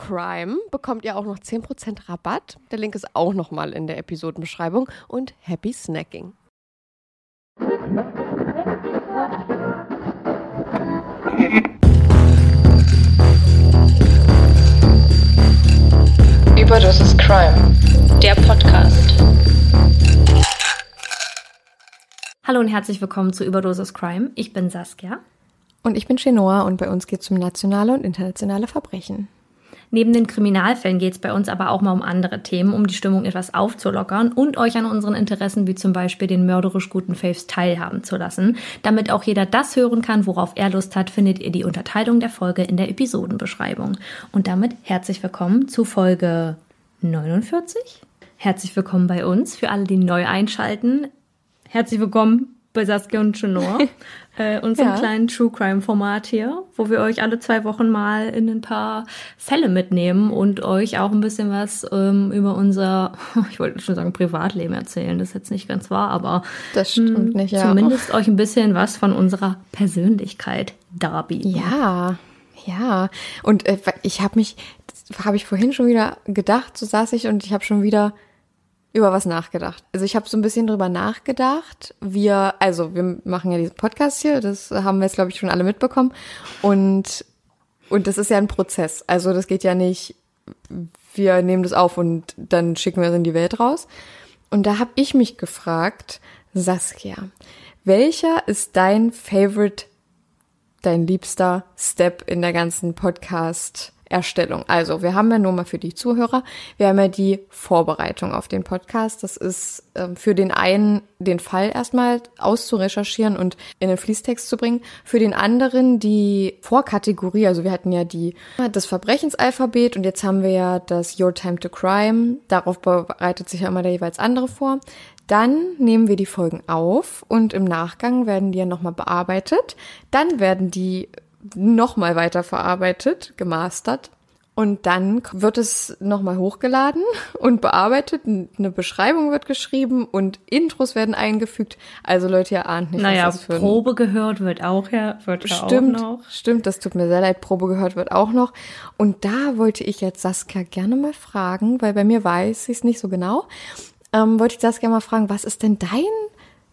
CRIME bekommt ihr auch noch 10% Rabatt. Der Link ist auch nochmal in der Episodenbeschreibung. Und happy snacking. Überdosis Crime, der Podcast. Hallo und herzlich willkommen zu Überdosis Crime. Ich bin Saskia. Und ich bin Chenoa und bei uns geht es um nationale und internationale Verbrechen. Neben den Kriminalfällen geht es bei uns aber auch mal um andere Themen, um die Stimmung etwas aufzulockern und euch an unseren Interessen wie zum Beispiel den mörderisch guten Faves teilhaben zu lassen. Damit auch jeder das hören kann, worauf er Lust hat, findet ihr die Unterteilung der Folge in der Episodenbeschreibung. Und damit herzlich willkommen zu Folge 49. Herzlich willkommen bei uns für alle, die neu einschalten. Herzlich willkommen bei Saskia und Chenor, äh, unserem Ja. kleinen True Crime Format hier, wo wir euch alle zwei Wochen mal in ein paar Fälle mitnehmen und euch auch ein bisschen was ähm, über unser, ich wollte schon sagen Privatleben erzählen, das ist jetzt nicht ganz wahr, aber Das stimmt hm, nicht, ja. zumindest euch ein bisschen was von unserer Persönlichkeit darbieten. Ja, ja. Und äh, ich habe mich, habe ich vorhin schon wieder gedacht, so saß ich und ich habe schon wieder über was nachgedacht. Also ich habe so ein bisschen drüber nachgedacht. Wir, also wir machen ja diesen Podcast hier, das haben wir jetzt glaube ich schon alle mitbekommen und und das ist ja ein Prozess. Also das geht ja nicht wir nehmen das auf und dann schicken wir es in die Welt raus. Und da habe ich mich gefragt, Saskia, welcher ist dein Favorite, dein liebster Step in der ganzen Podcast? Erstellung. Also, wir haben ja nur mal für die Zuhörer, wir haben ja die Vorbereitung auf den Podcast. Das ist ähm, für den einen den Fall erstmal auszurecherchieren und in den Fließtext zu bringen. Für den anderen die Vorkategorie, also wir hatten ja die das Verbrechensalphabet und jetzt haben wir ja das Your Time to Crime. Darauf bereitet sich ja immer der jeweils andere vor. Dann nehmen wir die Folgen auf und im Nachgang werden die ja nochmal bearbeitet. Dann werden die nochmal weiter verarbeitet, gemastert. Und dann wird es nochmal hochgeladen und bearbeitet. Eine Beschreibung wird geschrieben und Intros werden eingefügt. Also Leute, ihr ahnt nicht, naja, was das für ein Probe gehört wird auch ja, wird ja Stimmt, auch noch. stimmt, das tut mir sehr leid. Probe gehört wird auch noch. Und da wollte ich jetzt Saskia gerne mal fragen, weil bei mir weiß ich es nicht so genau. Ähm, wollte ich Saskia mal fragen, was ist denn dein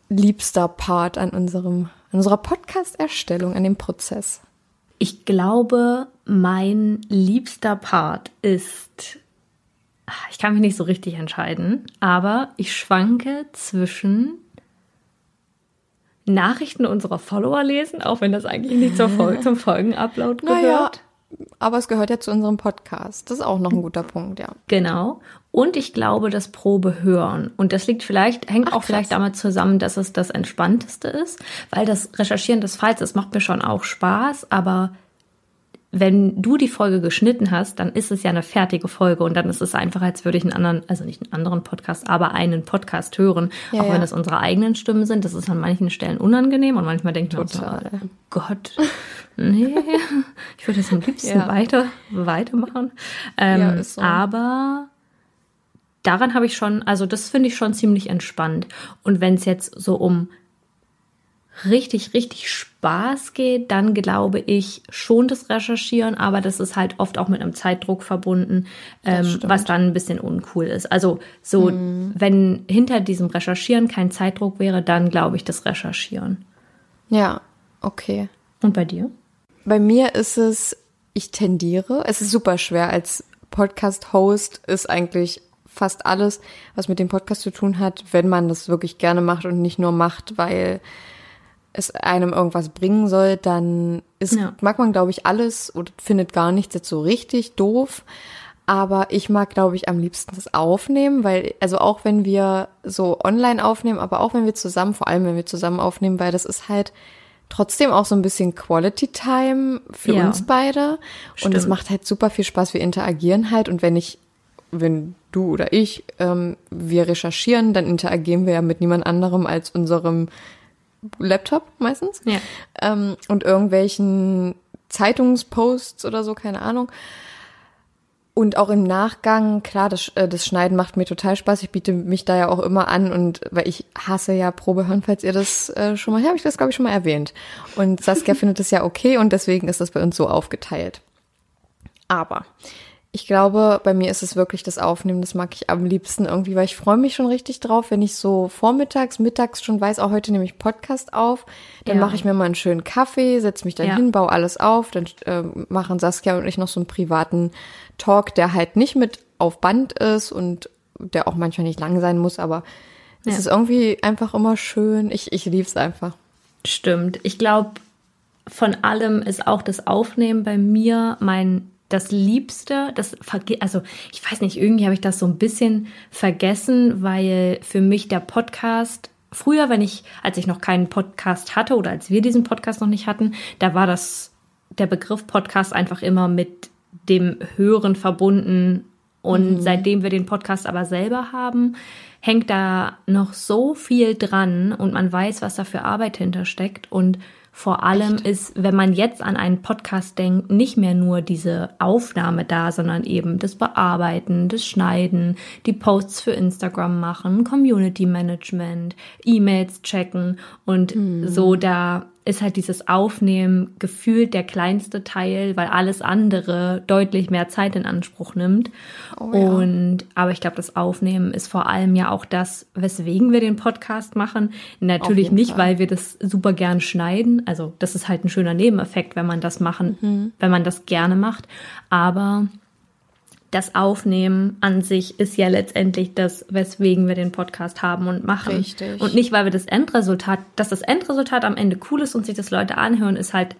liebster Part an unserem, an unserer Podcast-Erstellung, an dem Prozess? Ich glaube, mein liebster Part ist, ich kann mich nicht so richtig entscheiden, aber ich schwanke zwischen Nachrichten unserer Follower lesen, auch wenn das eigentlich nicht zur Fol zum Folgenupload gehört. Naja, aber es gehört ja zu unserem Podcast. Das ist auch noch ein guter Punkt, ja. Genau. Und ich glaube, das Probe hören. Und das liegt vielleicht, hängt Ach, auch vielleicht krass. damit zusammen, dass es das Entspannteste ist, weil das Recherchieren des Falls, das macht mir schon auch Spaß, aber wenn du die Folge geschnitten hast, dann ist es ja eine fertige Folge und dann ist es einfach, als würde ich einen anderen, also nicht einen anderen Podcast, aber einen Podcast hören, Ja, auch ja. wenn das unsere eigenen Stimmen sind. Das ist an manchen Stellen unangenehm und manchmal denkt man so, oh Gott, nee, ich würde es am liebsten Ja. weiter, weitermachen. Ähm, so. Aber daran habe ich schon, also das finde ich schon ziemlich entspannt. Und wenn es jetzt so um richtig, richtig Spaß geht, dann glaube ich schon das Recherchieren, aber das ist halt oft auch mit einem Zeitdruck verbunden, ähm, was dann ein bisschen uncool ist. Also so, wenn hinter diesem Recherchieren kein Zeitdruck wäre, dann glaube ich das Recherchieren. Ja, okay. Und bei dir? Bei mir ist es, ich tendiere. Es ist super schwer. Als Podcast-Host ist eigentlich fast alles, was mit dem Podcast zu tun hat, wenn man das wirklich gerne macht und nicht nur macht, weil es einem irgendwas bringen soll, dann ist, Ja. mag man, glaube ich, alles oder findet gar nichts jetzt so richtig doof. Aber ich mag, glaube ich, am liebsten das Aufnehmen, weil, also auch wenn wir so online aufnehmen, aber auch wenn wir zusammen, vor allem wenn wir zusammen aufnehmen, weil das ist halt trotzdem auch so ein bisschen Quality Time für Ja. uns beide. Und es Stimmt. macht halt super viel Spaß. Wir interagieren halt. Und wenn ich, wenn du oder ich, ähm, wir recherchieren, dann interagieren wir ja mit niemand anderem als unserem Laptop meistens. Ja. Ähm, und irgendwelchen Zeitungsposts oder so, keine Ahnung. Und auch im Nachgang, klar, das, äh, das Schneiden macht mir total Spaß. Ich biete mich da ja auch immer an und weil ich hasse ja Probehören, falls ihr das äh, schon mal, ja, habe ich das glaube ich schon mal erwähnt. Und Saskia findet es ja okay und deswegen ist das bei uns so aufgeteilt. Aber ich glaube, bei mir ist es wirklich das Aufnehmen, das mag ich am liebsten irgendwie, weil ich freue mich schon richtig drauf, wenn ich so vormittags, mittags schon weiß, auch heute nehme ich Podcast auf, dann Ja. mache ich mir mal einen schönen Kaffee, setze mich dann Ja. hin, baue alles auf, dann äh, machen Saskia und ich noch so einen privaten Talk, der halt nicht mit auf Band ist und der auch manchmal nicht lang sein muss, aber es Ja. ist irgendwie einfach immer schön. Ich, ich liebe es einfach. Stimmt. Ich glaube, von allem ist auch das Aufnehmen bei mir mein das Liebste. Das also ich weiß nicht, irgendwie habe ich das so ein bisschen vergessen, weil für mich der Podcast früher, wenn ich, als ich noch keinen Podcast hatte oder als wir diesen Podcast noch nicht hatten, da war das der Begriff Podcast einfach immer mit dem Hören verbunden. Und seitdem wir den Podcast aber selber haben, hängt da noch so viel dran und man weiß, was da für Arbeit hintersteckt. Und vor allem ist, wenn man jetzt an einen Podcast denkt, nicht mehr nur diese Aufnahme da, sondern eben das Bearbeiten, das Schneiden, die Posts für Instagram machen, Community Management, E-Mails checken und so da ist halt dieses Aufnehmen gefühlt der kleinste Teil, weil alles andere deutlich mehr Zeit in Anspruch nimmt. Oh ja. Und aber ich glaube, das Aufnehmen ist vor allem ja auch das, weswegen wir den Podcast machen. Natürlich nicht, Fall. weil wir das super gern schneiden. Also das ist halt ein schöner Nebeneffekt, wenn man das machen, Mhm. wenn man das gerne macht. Aber das Aufnehmen an sich ist ja letztendlich das, weswegen wir den Podcast haben und machen. Richtig. Und nicht, weil wir das Endresultat, dass das Endresultat am Ende cool ist und sich das Leute anhören, ist halt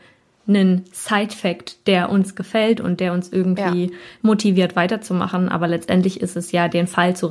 ein Side-Fact, der uns gefällt und der uns irgendwie Ja. motiviert weiterzumachen. Aber letztendlich ist es ja, den Fall zu,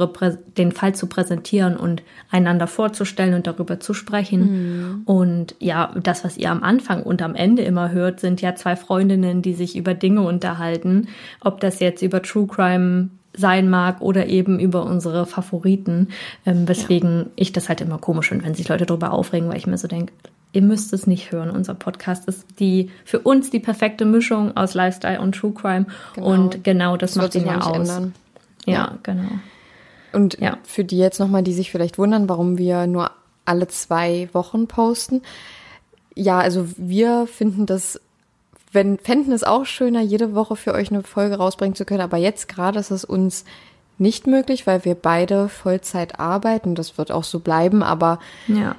den Fall zu präsentieren und einander vorzustellen und darüber zu sprechen. Und ja, das, was ihr am Anfang und am Ende immer hört, sind ja zwei Freundinnen, die sich über Dinge unterhalten. Ob das jetzt über True Crime sein mag oder eben über unsere Favoriten, ähm, weswegen ich das halt immer komisch finde, wenn sich Leute darüber aufregen, weil ich mir so denke, ihr müsst es nicht hören. Unser Podcast ist die für uns die perfekte Mischung aus Lifestyle und True Crime und genau das, Das macht ihn ja aus. ändern. Ja, genau. Und Ja. für die jetzt nochmal, die sich vielleicht wundern, warum wir nur alle zwei Wochen posten. Ja, also wir finden das, wenn, fänden es auch schöner, jede Woche für euch eine Folge rausbringen zu können. Aber jetzt gerade ist es uns nicht möglich, weil wir beide Vollzeit arbeiten. Das wird auch so bleiben. Aber Ja.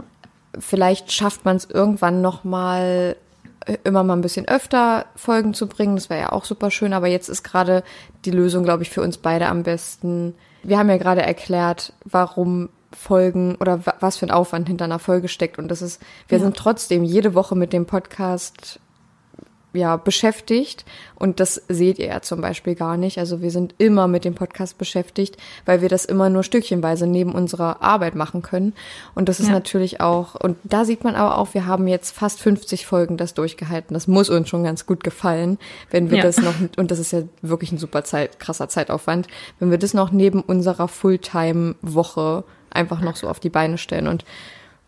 Vielleicht schafft man es irgendwann noch mal äh, immer mal ein bisschen öfter Folgen zu bringen. Das wäre ja auch super schön. Aber jetzt ist gerade die Lösung, glaube ich, für uns beide am besten. Wir haben ja gerade erklärt, warum Folgen oder wa- was für ein Aufwand hinter einer Folge steckt. Und das ist, wir sind trotzdem jede Woche mit dem Podcast ja, beschäftigt. Und das seht ihr ja zum Beispiel gar nicht. Also wir sind immer mit dem Podcast beschäftigt, weil wir das immer nur stückchenweise neben unserer Arbeit machen können. Und das ist Ja. natürlich auch, und da sieht man aber auch, wir haben jetzt fast 50 Folgen das durchgehalten. Das muss uns schon ganz gut gefallen, wenn wir Ja. das noch, und das ist ja wirklich ein super Zeit, krasser Zeitaufwand, wenn wir das noch neben unserer Fulltime-Woche einfach noch so auf die Beine stellen. Und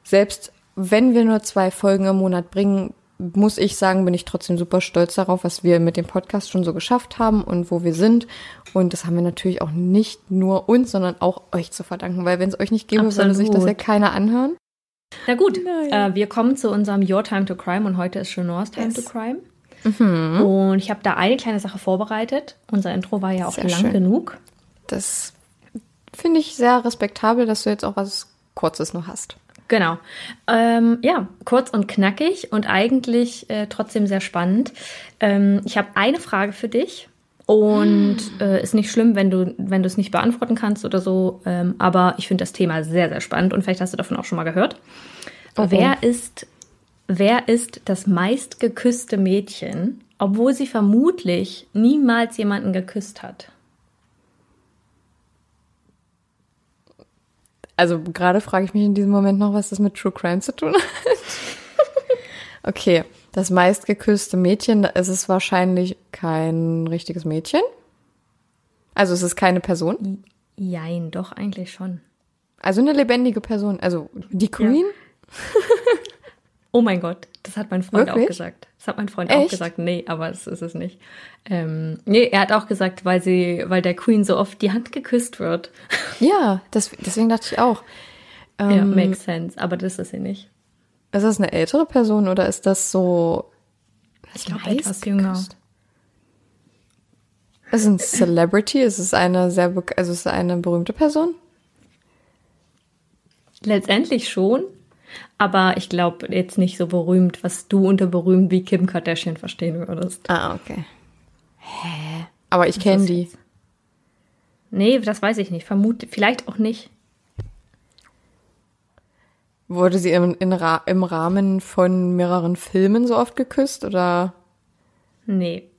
selbst wenn wir nur zwei Folgen im Monat bringen, muss ich sagen, bin ich trotzdem super stolz darauf, was wir mit dem Podcast schon so geschafft haben und wo wir sind. Und das haben wir natürlich auch nicht nur uns, sondern auch euch zu verdanken, weil wenn es euch nicht gäbe, würde sich das ja Absolut. keiner anhören. Na gut, äh, wir kommen zu unserem Your Time to Crime und heute ist Chenors Time Yes. to Crime. Und ich habe da eine kleine Sache vorbereitet. Unser Intro war ja auch Sehr lang schön. genug. Das finde ich sehr respektabel, dass du jetzt auch was Kurzes noch hast. Genau. Ähm, ja, kurz und knackig und eigentlich äh, trotzdem sehr spannend. Ähm, ich habe eine Frage für dich und äh, ist nicht schlimm, wenn du wenn du es nicht beantworten kannst oder so. Ähm, aber ich finde das Thema sehr sehr spannend und vielleicht hast du davon auch schon mal gehört. Wer ist wer ist das meistgeküsste Mädchen, obwohl sie vermutlich niemals jemanden geküsst hat? Also gerade frage ich mich in diesem Moment noch, was das mit True Crime zu tun hat. okay, das meistgeküsste Mädchen, da ist es wahrscheinlich kein richtiges Mädchen. Also es ist keine Person. Jein, doch eigentlich schon. Also eine lebendige Person. Also die Queen. Oh mein Gott, das hat mein Freund Wirklich? auch gesagt. Das hat mein Freund auch Echt? gesagt. Nee, aber das ist es nicht. Ähm, nee, er hat auch gesagt, weil sie, weil der Queen so oft die Hand geküsst wird. Ja, das, deswegen dachte ich auch. ja, Ähm, makes sense, aber das ist sie nicht. Ist das eine ältere Person oder ist das so? Ich glaube etwas jünger. Ist es ein Celebrity? Ist es eine sehr, also ist es eine berühmte Person? Letztendlich schon, aber ich glaube jetzt nicht so berühmt, was du unter berühmt wie Kim Kardashian verstehen würdest. Ah, okay. Hä? Aber ich kenne die. jetzt? Nee, das weiß ich nicht. Vermute, vielleicht auch nicht. Wurde sie im, in im Rahmen von mehreren Filmen so oft geküsst oder? Nee.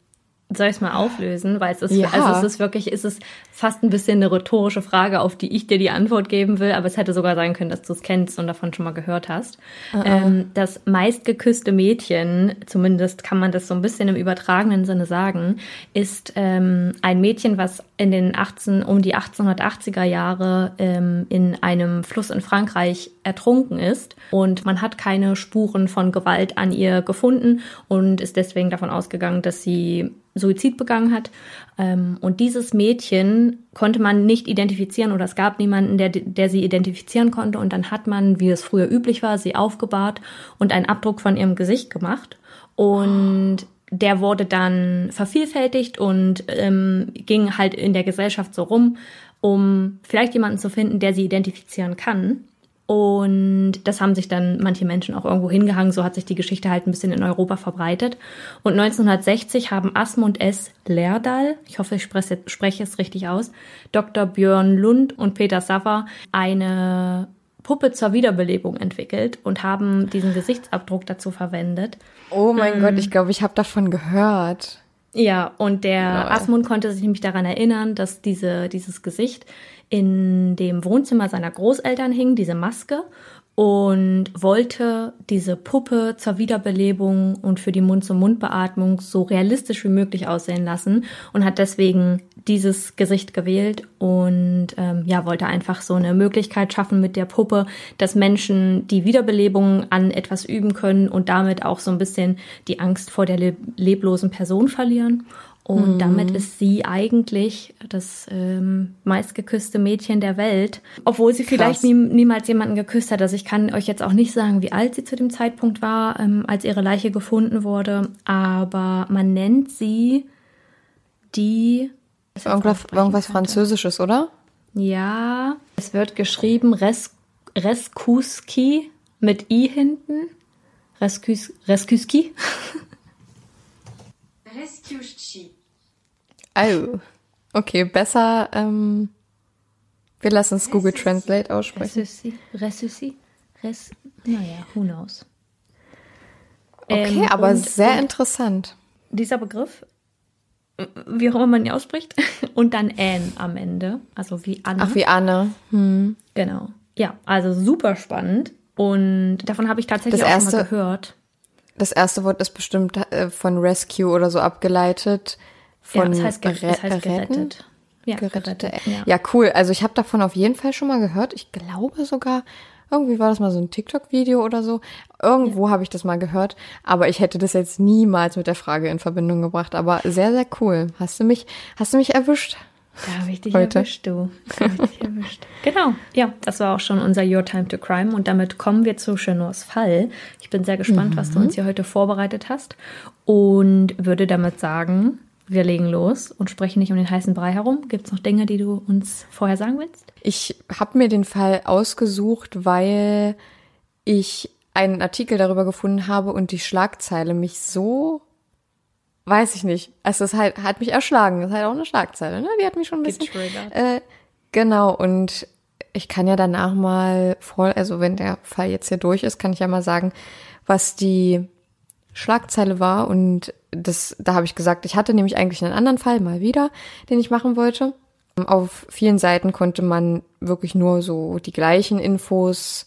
Soll ich es mal auflösen? Weil es ist, Ja. also es ist wirklich, es ist fast ein bisschen eine rhetorische Frage, auf die ich dir die Antwort geben will, aber es hätte sogar sein können, dass du es kennst und davon schon mal gehört hast. Ähm, das meistgeküsste Mädchen, zumindest kann man das so ein bisschen im übertragenen Sinne sagen, ist ähm, ein Mädchen, was in den 18, um die 1880er Jahre ähm, in einem Fluss in Frankreich ertrunken ist und man hat keine Spuren von Gewalt an ihr gefunden und ist deswegen davon ausgegangen, dass sie Suizid begangen hat. Ähm, und dieses Mädchen konnte man nicht identifizieren oder es gab niemanden, der, der sie identifizieren konnte. Und dann hat man, wie es früher üblich war, sie aufgebahrt und einen Abdruck von ihrem Gesicht gemacht. Und der wurde dann vervielfältigt und ähm, ging halt in der Gesellschaft so rum, um vielleicht jemanden zu finden, der sie identifizieren kann. Und das haben sich dann manche Menschen auch irgendwo hingehangen. So hat sich die Geschichte halt ein bisschen in Europa verbreitet. Und 1960 haben Asmund S. Lerdal, ich hoffe, ich spreche, spreche es richtig aus, Dr. Björn Lund und Peter Saffer eine Puppe zur Wiederbelebung entwickelt und haben diesen Gesichtsabdruck dazu verwendet. Oh mein ähm, Gott, ich glaube, ich habe davon gehört. Ja, und der Lol. Asmund konnte sich nämlich daran erinnern, dass diese, dieses Gesicht in dem Wohnzimmer seiner Großeltern hing, diese Maske, und wollte diese Puppe zur Wiederbelebung und für die Mund-zu-Mund-Beatmung so realistisch wie möglich aussehen lassen und hat deswegen dieses Gesicht gewählt und ähm, ja wollte einfach so eine Möglichkeit schaffen mit der Puppe, dass Menschen die Wiederbelebung an etwas üben können und damit auch so ein bisschen die Angst vor der leb leblosen Person verlieren und mhm. damit ist sie eigentlich das ähm, meistgeküsste Mädchen der Welt, obwohl sie Krass. vielleicht nie, niemals jemanden geküsst hat. Also ich kann euch jetzt auch nicht sagen, wie alt sie zu dem Zeitpunkt war, ähm, als ihre Leiche gefunden wurde, aber man nennt sie die. Irgendwas, irgendwas Französisches, oder? Ja, es wird geschrieben Res, Reskuski mit I hinten. Reskus, Reskuski. Reskuski. Oh. Okay, besser. Ähm, wir lassen es Google Translate aussprechen. Ressusci. Ressusci. Res. Naja, who knows. Okay, ähm, aber sehr interessant. Dieser Begriff, wie auch immer man ihn ausspricht, und dann Anne am Ende, also wie Anne. Ach, wie Anne. Hm. Genau. Ja, also super spannend. Und davon habe ich tatsächlich das auch erste, schon mal gehört. Das erste Wort ist bestimmt äh, von Rescue oder so abgeleitet. Von ja, das heißt, ger das heißt gerettet. Ja, gerettete. Ja. ja, cool. Also ich habe davon auf jeden Fall schon mal gehört. Ich glaube sogar, irgendwie war das mal so ein TikTok-Video oder so. Irgendwo ja. habe ich das mal gehört. Aber ich hätte das jetzt niemals mit der Frage in Verbindung gebracht. Aber sehr, sehr cool. Hast du mich, hast du mich erwischt? Da habe ich dich Heute. erwischt, du. Da ich dich erwischt. Genau. Ja, das war auch schon unser Your Time to Crime. Und damit kommen wir zu Chenors Fall. Ich bin sehr gespannt, mhm. was du uns hier heute vorbereitet hast. Und würde damit sagen, wir legen los und sprechen nicht um den heißen Brei herum. Gibt es noch Dinge, die du uns vorher sagen willst? Ich habe mir den Fall ausgesucht, weil ich einen Artikel darüber gefunden habe und die Schlagzeile mich so, weiß ich nicht, also es halt, hat mich erschlagen. Das ist halt auch eine Schlagzeile, ne? Die hat mich schon ein bisschen. Äh, genau, und ich kann ja danach mal voll, also wenn der Fall jetzt hier durch ist, kann ich ja mal sagen, was die Schlagzeile war und das, da habe ich gesagt, ich hatte nämlich eigentlich einen anderen Fall mal wieder, den ich machen wollte. Auf vielen Seiten konnte man wirklich nur so die gleichen Infos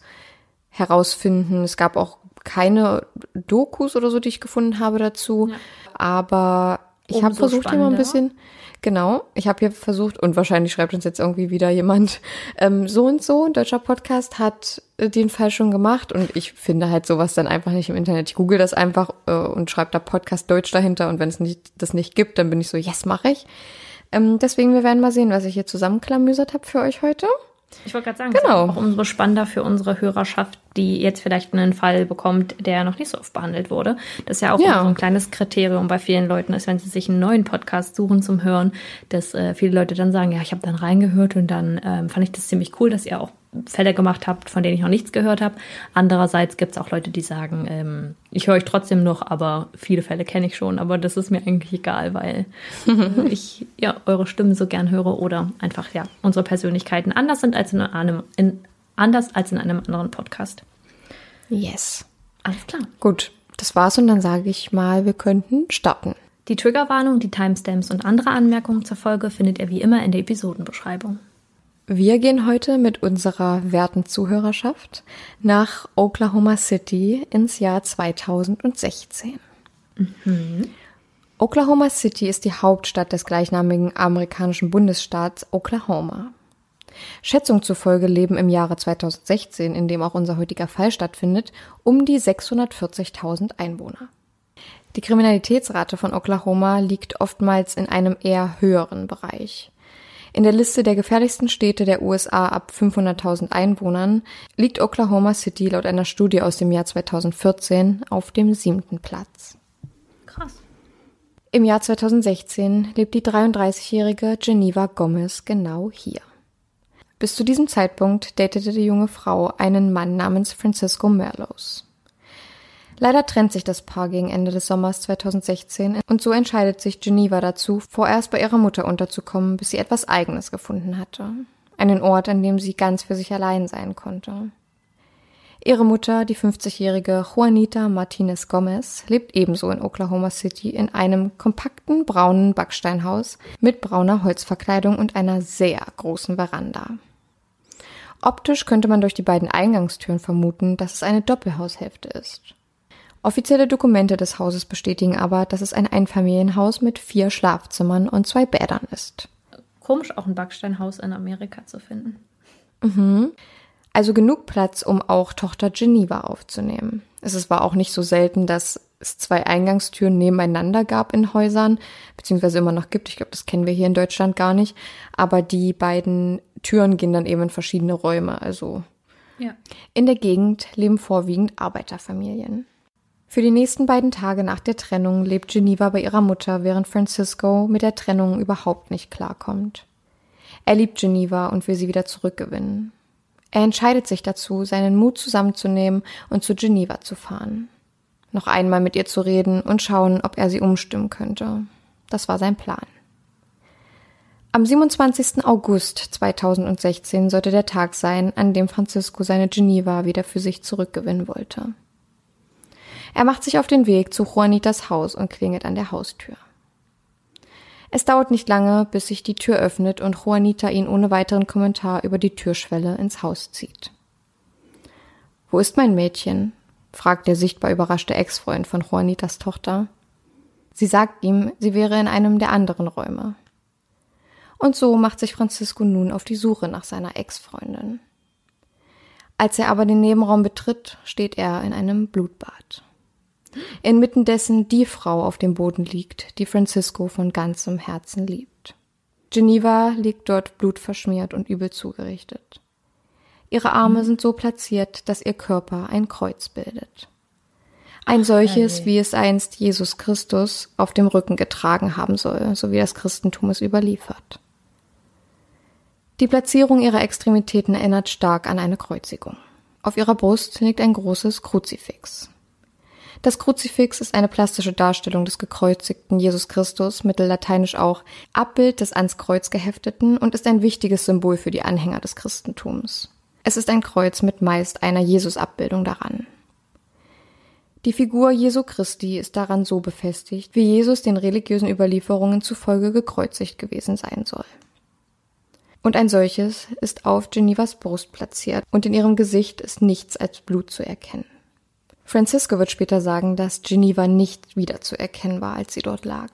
herausfinden. Es gab auch keine Dokus oder so, die ich gefunden habe dazu. Ja. Aber ich habe versucht, immer ein bisschen, Genau, ich habe hier versucht, und wahrscheinlich schreibt uns jetzt irgendwie wieder jemand, ähm, so und so, ein deutscher Podcast hat äh, den Fall schon gemacht und ich finde halt sowas dann einfach nicht im Internet. Ich google das einfach äh, und schreibe da Podcast Deutsch dahinter und wenn es nicht, das nicht gibt, dann bin ich so, yes, mache ich. Ähm, deswegen, wir werden mal sehen, was ich hier zusammenklamüsert habe für euch heute. Ich wollte gerade sagen, genau. auch umso spannender für unsere Hörerschaft, die jetzt vielleicht einen Fall bekommt, der noch nicht so oft behandelt wurde. Das ist ja auch ja. so ein kleines Kriterium bei vielen Leuten ist, wenn sie sich einen neuen Podcast suchen zum Hören, dass äh, viele Leute dann sagen, ja, ich habe dann reingehört und dann ähm, fand ich das ziemlich cool, dass ihr auch Fälle gemacht habt, von denen ich noch nichts gehört habe. Andererseits gibt es auch Leute, die sagen, ähm, ich höre euch trotzdem noch, aber viele Fälle kenne ich schon, aber das ist mir eigentlich egal, weil ich ja eure Stimmen so gern höre oder einfach ja unsere Persönlichkeiten anders sind als in einem in, anders als in einem anderen Podcast. Yes. Alles klar. Gut, das war's und dann sage ich mal, wir könnten starten. Die Triggerwarnung, die Timestamps und andere Anmerkungen zur Folge findet ihr wie immer in der Episodenbeschreibung. Wir gehen heute mit unserer werten Zuhörerschaft nach Oklahoma City ins Jahr 2016. Mhm. Oklahoma City ist die Hauptstadt des gleichnamigen amerikanischen Bundesstaats Oklahoma. Schätzung zufolge leben im Jahre 2016, in dem auch unser heutiger Fall stattfindet, um die 640.000 Einwohner. Die Kriminalitätsrate von Oklahoma liegt oftmals in einem eher höheren Bereich. In der Liste der gefährlichsten Städte der USA ab 500.000 Einwohnern liegt Oklahoma City laut einer Studie aus dem Jahr 2014 auf dem siebten Platz. Krass. Im Jahr 2016 lebt die 33-jährige Geneva Gomez genau hier. Bis zu diesem Zeitpunkt datete die junge Frau einen Mann namens Francisco Merlos. Leider trennt sich das Paar gegen Ende des Sommers 2016 und so entscheidet sich Geneva dazu, vorerst bei ihrer Mutter unterzukommen, bis sie etwas Eigenes gefunden hatte. Einen Ort, an dem sie ganz für sich allein sein konnte. Ihre Mutter, die 50-jährige Juanita Martinez Gomez, lebt ebenso in Oklahoma City in einem kompakten braunen Backsteinhaus mit brauner Holzverkleidung und einer sehr großen Veranda. Optisch könnte man durch die beiden Eingangstüren vermuten, dass es eine Doppelhaushälfte ist. Offizielle Dokumente des Hauses bestätigen aber, dass es ein Einfamilienhaus mit vier Schlafzimmern und zwei Bädern ist. Komisch, auch ein Backsteinhaus in Amerika zu finden. Mhm. Also genug Platz, um auch Tochter Geneva aufzunehmen. Es war auch nicht so selten, dass es zwei Eingangstüren nebeneinander gab in Häusern, beziehungsweise immer noch gibt. Ich glaube, das kennen wir hier in Deutschland gar nicht. Aber die beiden Türen gehen dann eben in verschiedene Räume. Also Ja. in der Gegend leben vorwiegend Arbeiterfamilien. Für die nächsten beiden Tage nach der Trennung lebt Geneva bei ihrer Mutter, während Francisco mit der Trennung überhaupt nicht klarkommt. Er liebt Geneva und will sie wieder zurückgewinnen. Er entscheidet sich dazu, seinen Mut zusammenzunehmen und zu Geneva zu fahren. Noch einmal mit ihr zu reden und schauen, ob er sie umstimmen könnte. Das war sein Plan. Am 27. August 2016 sollte der Tag sein, an dem Francisco seine Geneva wieder für sich zurückgewinnen wollte. Er macht sich auf den Weg zu Juanitas Haus und klingelt an der Haustür. Es dauert nicht lange, bis sich die Tür öffnet und Juanita ihn ohne weiteren Kommentar über die Türschwelle ins Haus zieht. Wo ist mein Mädchen? fragt der sichtbar überraschte Ex-Freund von Juanitas Tochter. Sie sagt ihm, sie wäre in einem der anderen Räume. Und so macht sich Francisco nun auf die Suche nach seiner Ex-Freundin. Als er aber den Nebenraum betritt, steht er in einem Blutbad. Inmitten dessen die Frau auf dem Boden liegt, die Francisco von ganzem Herzen liebt. Geneva liegt dort blutverschmiert und übel zugerichtet. Ihre Arme sind so platziert, dass ihr Körper ein Kreuz bildet. Ein solches, wie es einst Jesus Christus auf dem Rücken getragen haben soll, so wie das Christentum es überliefert. Die Platzierung ihrer Extremitäten erinnert stark an eine Kreuzigung. Auf ihrer Brust liegt ein großes Kruzifix. Das Kruzifix ist eine plastische Darstellung des gekreuzigten Jesus Christus, mittellateinisch auch Abbild des ans Kreuz gehefteten und ist ein wichtiges Symbol für die Anhänger des Christentums. Es ist ein Kreuz mit meist einer Jesus-Abbildung daran. Die Figur Jesu Christi ist daran so befestigt, wie Jesus den religiösen Überlieferungen zufolge gekreuzigt gewesen sein soll. Und ein solches ist auf Genevas Brust platziert und in ihrem Gesicht ist nichts als Blut zu erkennen. Francisco wird später sagen, dass Geneva nicht wiederzuerkennen war, als sie dort lag.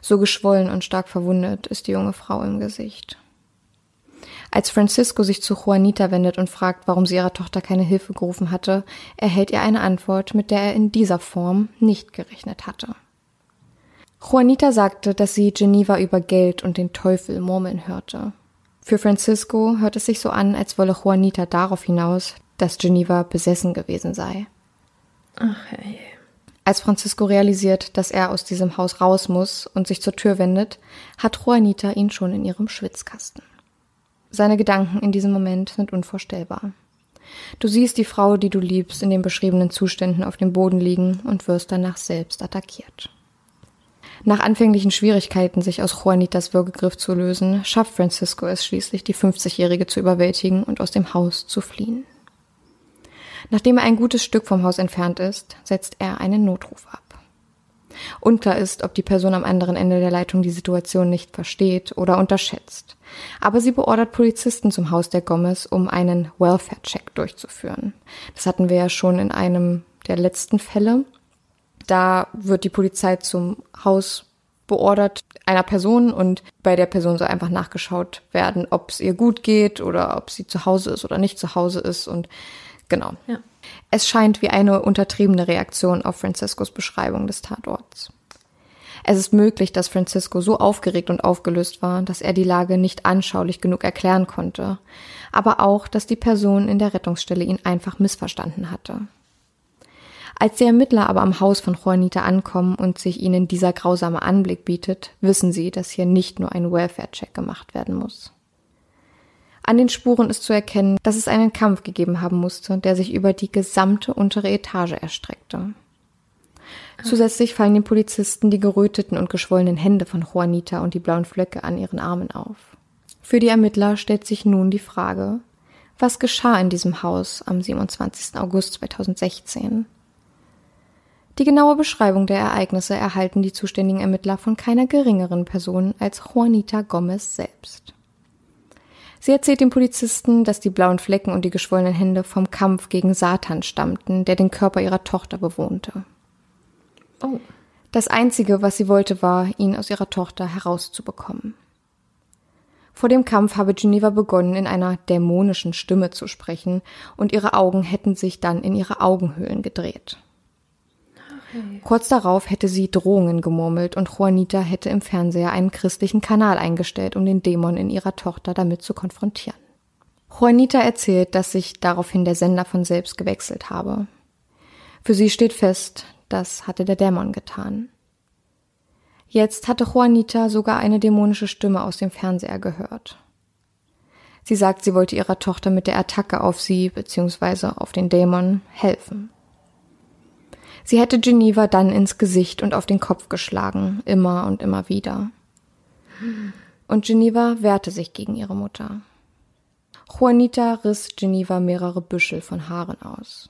So geschwollen und stark verwundet ist die junge Frau im Gesicht. Als Francisco sich zu Juanita wendet und fragt, warum sie ihrer Tochter keine Hilfe gerufen hatte, erhält er eine Antwort, mit der er in dieser Form nicht gerechnet hatte. Juanita sagte, dass sie Geneva über Geld und den Teufel murmeln hörte. Für Francisco hört es sich so an, als wolle Juanita darauf hinaus, dass Geneva besessen gewesen sei. Ach, hey. Als Francisco realisiert, dass er aus diesem Haus raus muss und sich zur Tür wendet, hat Juanita ihn schon in ihrem Schwitzkasten. Seine Gedanken in diesem Moment sind unvorstellbar. Du siehst die Frau, die du liebst, in den beschriebenen Zuständen auf dem Boden liegen und wirst danach selbst attackiert. Nach anfänglichen Schwierigkeiten, sich aus Juanitas Würgegriff zu lösen, schafft Francisco es schließlich, die 50-Jährige zu überwältigen und aus dem Haus zu fliehen. Nachdem er ein gutes Stück vom Haus entfernt ist, setzt er einen Notruf ab. Unklar ist, ob die Person am anderen Ende der Leitung die Situation nicht versteht oder unterschätzt. Aber sie beordert Polizisten zum Haus der Gomez, um einen Welfare-Check durchzuführen. Das hatten wir ja schon in einem der letzten Fälle. Da wird die Polizei zum Haus beordert einer Person und bei der Person soll einfach nachgeschaut werden, ob es ihr gut geht oder ob sie zu Hause ist oder nicht zu Hause ist und genau. Ja. Es scheint wie eine untertriebene Reaktion auf Franciscos Beschreibung des Tatorts. Es ist möglich, dass Francisco so aufgeregt und aufgelöst war, dass er die Lage nicht anschaulich genug erklären konnte, aber auch, dass die Person in der Rettungsstelle ihn einfach missverstanden hatte. Als die Ermittler aber am Haus von Juanita ankommen und sich ihnen dieser grausame Anblick bietet, wissen sie, dass hier nicht nur ein Welfare-Check gemacht werden muss. An den Spuren ist zu erkennen, dass es einen Kampf gegeben haben musste, der sich über die gesamte untere Etage erstreckte. Zusätzlich fallen den Polizisten die geröteten und geschwollenen Hände von Juanita und die blauen Flecke an ihren Armen auf. Für die Ermittler stellt sich nun die Frage, was geschah in diesem Haus am 27. August 2016? Die genaue Beschreibung der Ereignisse erhalten die zuständigen Ermittler von keiner geringeren Person als Juanita Gomez selbst. Sie erzählt den Polizisten, dass die blauen Flecken und die geschwollenen Hände vom Kampf gegen Satan stammten, der den Körper ihrer Tochter bewohnte. Oh. Das Einzige, was sie wollte, war, ihn aus ihrer Tochter herauszubekommen. Vor dem Kampf habe Geneva begonnen, in einer dämonischen Stimme zu sprechen, und ihre Augen hätten sich dann in ihre Augenhöhlen gedreht. Kurz darauf hätte sie Drohungen gemurmelt und Juanita hätte im Fernseher einen christlichen Kanal eingestellt, um den Dämon in ihrer Tochter damit zu konfrontieren. Juanita erzählt, dass sich daraufhin der Sender von selbst gewechselt habe. Für sie steht fest, das hatte der Dämon getan. Jetzt hatte Juanita sogar eine dämonische Stimme aus dem Fernseher gehört. Sie sagt, sie wollte ihrer Tochter mit der Attacke auf sie bzw. auf den Dämon helfen. Sie hätte Geneva dann ins Gesicht und auf den Kopf geschlagen, immer und immer wieder. Und Geneva wehrte sich gegen ihre Mutter. Juanita riss Geneva mehrere Büschel von Haaren aus.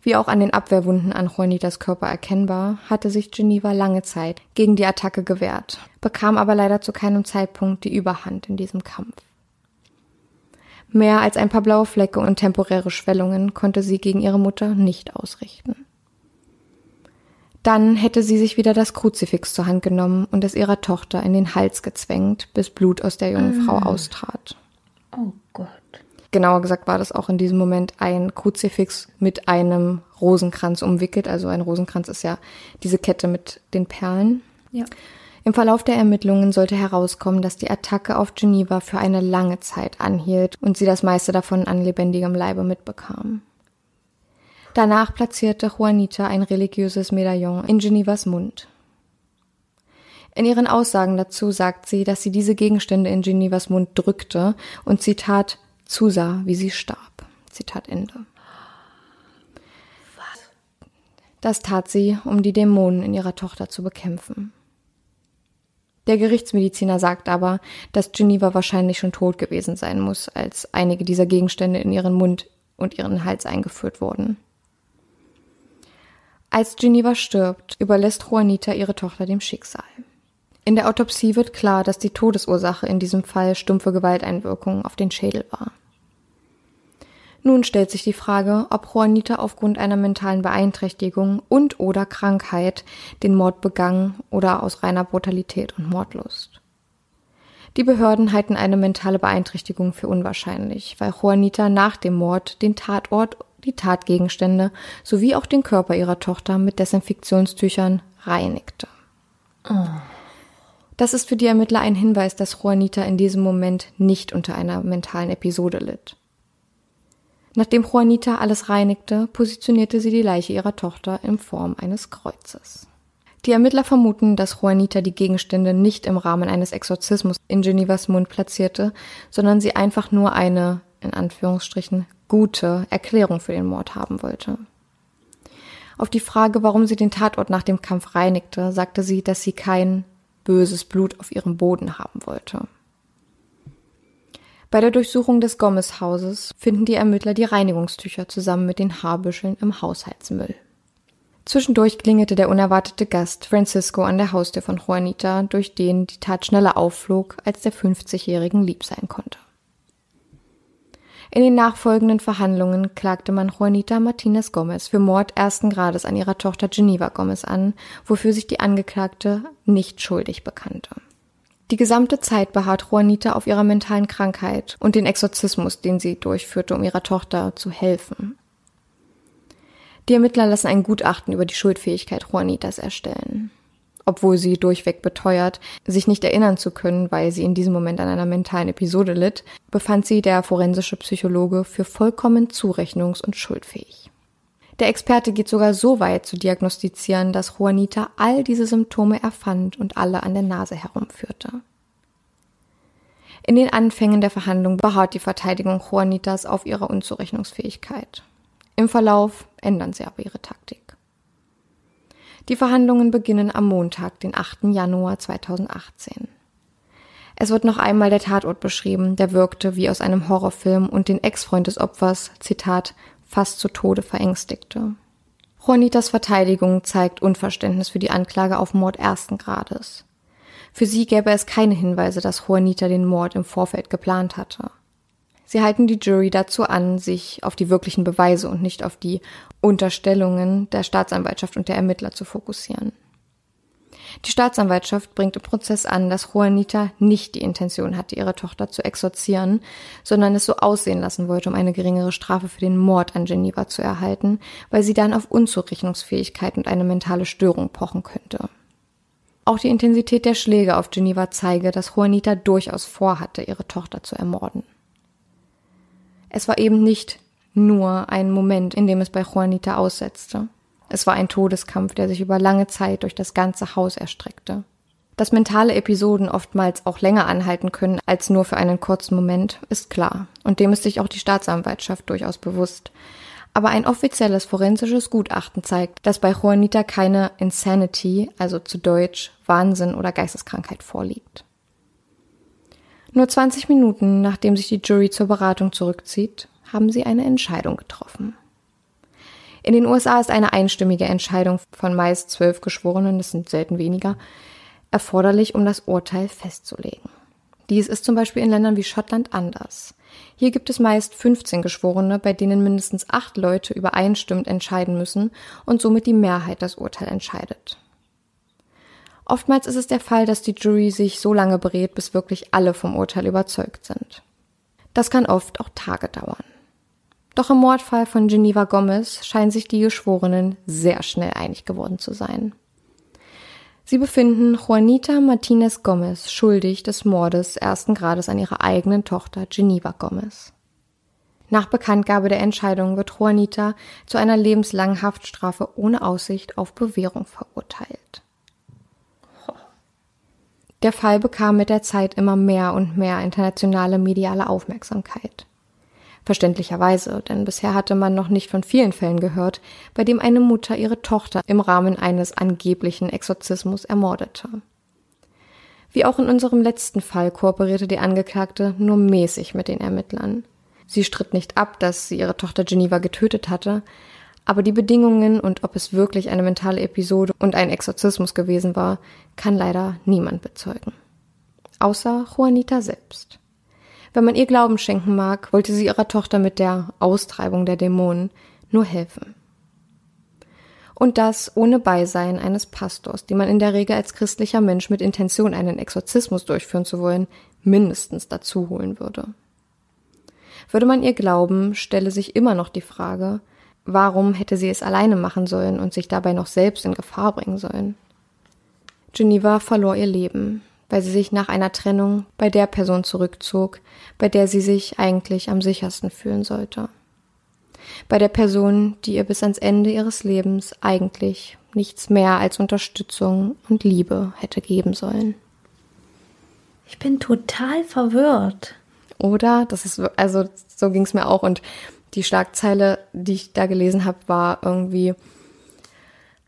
Wie auch an den Abwehrwunden an Juanitas Körper erkennbar, hatte sich Geneva lange Zeit gegen die Attacke gewehrt, bekam aber leider zu keinem Zeitpunkt die Überhand in diesem Kampf. Mehr als ein paar blaue Flecke und temporäre Schwellungen konnte sie gegen ihre Mutter nicht ausrichten. Dann hätte sie sich wieder das Kruzifix zur Hand genommen und es ihrer Tochter in den Hals gezwängt, bis Blut aus der jungen Frau austrat. Oh Gott. Genauer gesagt war das auch in diesem Moment ein Kruzifix mit einem Rosenkranz umwickelt. Also ein Rosenkranz ist ja diese Kette mit den Perlen. Ja. Im Verlauf der Ermittlungen sollte herauskommen, dass die Attacke auf Geneva für eine lange Zeit anhielt und sie das meiste davon an lebendigem Leibe mitbekam. Danach platzierte Juanita ein religiöses Medaillon in Genevas Mund. In ihren Aussagen dazu sagt sie, dass sie diese Gegenstände in Genevas Mund drückte und Zitat zusah, wie sie starb. Zitat Ende. Das tat sie, um die Dämonen in ihrer Tochter zu bekämpfen. Der Gerichtsmediziner sagt aber, dass Geneva wahrscheinlich schon tot gewesen sein muss, als einige dieser Gegenstände in ihren Mund und ihren Hals eingeführt wurden. Als Geneva stirbt, überlässt Juanita ihre Tochter dem Schicksal. In der Autopsie wird klar, dass die Todesursache in diesem Fall stumpfe Gewalteinwirkung auf den Schädel war. Nun stellt sich die Frage, ob Juanita aufgrund einer mentalen Beeinträchtigung und oder Krankheit den Mord begangen oder aus reiner Brutalität und Mordlust. Die Behörden halten eine mentale Beeinträchtigung für unwahrscheinlich, weil Juanita nach dem Mord den Tatort, die Tatgegenstände sowie auch den Körper ihrer Tochter mit Desinfektionstüchern reinigte. Das ist für die Ermittler ein Hinweis, dass Juanita in diesem Moment nicht unter einer mentalen Episode litt. Nachdem Juanita alles reinigte, positionierte sie die Leiche ihrer Tochter in Form eines Kreuzes. Die Ermittler vermuten, dass Juanita die Gegenstände nicht im Rahmen eines Exorzismus in Genevas Mund platzierte, sondern sie einfach nur eine, in Anführungsstrichen, gute Erklärung für den Mord haben wollte. Auf die Frage, warum sie den Tatort nach dem Kampf reinigte, sagte sie, dass sie kein böses Blut auf ihrem Boden haben wollte. Bei der Durchsuchung des Gomez-Hauses finden die Ermittler die Reinigungstücher zusammen mit den Haarbüscheln im Haushaltsmüll. Zwischendurch klingelte der unerwartete Gast Francisco an der Haustür von Juanita, durch den die Tat schneller aufflog, als der 50-Jährigen lieb sein konnte. In den nachfolgenden Verhandlungen klagte man Juanita Martinez Gomez für Mord ersten Grades an ihrer Tochter Geneva Gomez an, wofür sich die Angeklagte nicht schuldig bekannte. Die gesamte Zeit beharrt Juanita auf ihrer mentalen Krankheit und den Exorzismus, den sie durchführte, um ihrer Tochter zu helfen. Die Ermittler lassen ein Gutachten über die Schuldfähigkeit Juanitas erstellen. Obwohl sie durchweg beteuert, sich nicht erinnern zu können, weil sie in diesem Moment an einer mentalen Episode litt, befand sie der forensische Psychologe für vollkommen zurechnungs- und schuldfähig. Der Experte geht sogar so weit zu diagnostizieren, dass Juanita all diese Symptome erfand und alle an der Nase herumführte. In den Anfängen der Verhandlung beharrt die Verteidigung Juanitas auf ihrer Unzurechnungsfähigkeit. Im Verlauf ändern sie aber ihre Taktik. Die Verhandlungen beginnen am Montag, den 8. Januar 2018. Es wird noch einmal der Tatort beschrieben, der wirkte wie aus einem Horrorfilm und den Ex-Freund des Opfers, Zitat, fast zu Tode verängstigte. Juanitas Verteidigung zeigt Unverständnis für die Anklage auf Mord ersten Grades. Für sie gäbe es keine Hinweise, dass Juanita den Mord im Vorfeld geplant hatte. Sie halten die Jury dazu an, sich auf die wirklichen Beweise und nicht auf die Unterstellungen der Staatsanwaltschaft und der Ermittler zu fokussieren. Die Staatsanwaltschaft bringt im Prozess an, dass Juanita nicht die Intention hatte, ihre Tochter zu exorzieren, sondern es so aussehen lassen wollte, um eine geringere Strafe für den Mord an Geneva zu erhalten, weil sie dann auf Unzurechnungsfähigkeit und eine mentale Störung pochen könnte. Auch die Intensität der Schläge auf Geneva zeige, dass Juanita durchaus vorhatte, ihre Tochter zu ermorden. Es war eben nicht nur ein Moment, in dem es bei Juanita aussetzte. Es war ein Todeskampf, der sich über lange Zeit durch das ganze Haus erstreckte. Dass mentale Episoden oftmals auch länger anhalten können als nur für einen kurzen Moment, ist klar, und dem ist sich auch die Staatsanwaltschaft durchaus bewusst. Aber ein offizielles forensisches Gutachten zeigt, dass bei Juanita keine Insanity, also zu Deutsch Wahnsinn oder Geisteskrankheit vorliegt. Nur 20 Minuten nachdem sich die Jury zur Beratung zurückzieht, haben sie eine Entscheidung getroffen. In den USA ist eine einstimmige Entscheidung von meist zwölf Geschworenen, das sind selten weniger, erforderlich, um das Urteil festzulegen. Dies ist zum Beispiel in Ländern wie Schottland anders. Hier gibt es meist 15 Geschworene, bei denen mindestens acht Leute übereinstimmend entscheiden müssen und somit die Mehrheit das Urteil entscheidet. Oftmals ist es der Fall, dass die Jury sich so lange berät, bis wirklich alle vom Urteil überzeugt sind. Das kann oft auch Tage dauern. Doch im Mordfall von Geneva Gomez scheinen sich die Geschworenen sehr schnell einig geworden zu sein. Sie befinden Juanita Martinez Gomez schuldig des Mordes ersten Grades an ihrer eigenen Tochter Geneva Gomez. Nach Bekanntgabe der Entscheidung wird Juanita zu einer lebenslangen Haftstrafe ohne Aussicht auf Bewährung verurteilt. Der Fall bekam mit der Zeit immer mehr und mehr internationale mediale Aufmerksamkeit. Verständlicherweise, denn bisher hatte man noch nicht von vielen Fällen gehört, bei dem eine Mutter ihre Tochter im Rahmen eines angeblichen Exorzismus ermordete. Wie auch in unserem letzten Fall kooperierte die Angeklagte nur mäßig mit den Ermittlern. Sie stritt nicht ab, dass sie ihre Tochter Geneva getötet hatte, aber die Bedingungen und ob es wirklich eine mentale Episode und ein Exorzismus gewesen war, kann leider niemand bezeugen. Außer Juanita selbst. Wenn man ihr Glauben schenken mag, wollte sie ihrer Tochter mit der Austreibung der Dämonen nur helfen. Und das ohne Beisein eines Pastors, den man in der Regel als christlicher Mensch mit Intention, einen Exorzismus durchführen zu wollen, mindestens dazu holen würde. Würde man ihr glauben, stelle sich immer noch die Frage, warum hätte sie es alleine machen sollen und sich dabei noch selbst in Gefahr bringen sollen? Geneva verlor ihr Leben, weil sie sich nach einer Trennung bei der Person zurückzog, bei der sie sich eigentlich am sichersten fühlen sollte. Bei der Person, die ihr bis ans Ende ihres Lebens eigentlich nichts mehr als Unterstützung und Liebe hätte geben sollen. Ich bin total verwirrt. Oder? Das ist, also, so ging es mir auch. Und die Schlagzeile, die ich da gelesen habe, war irgendwie,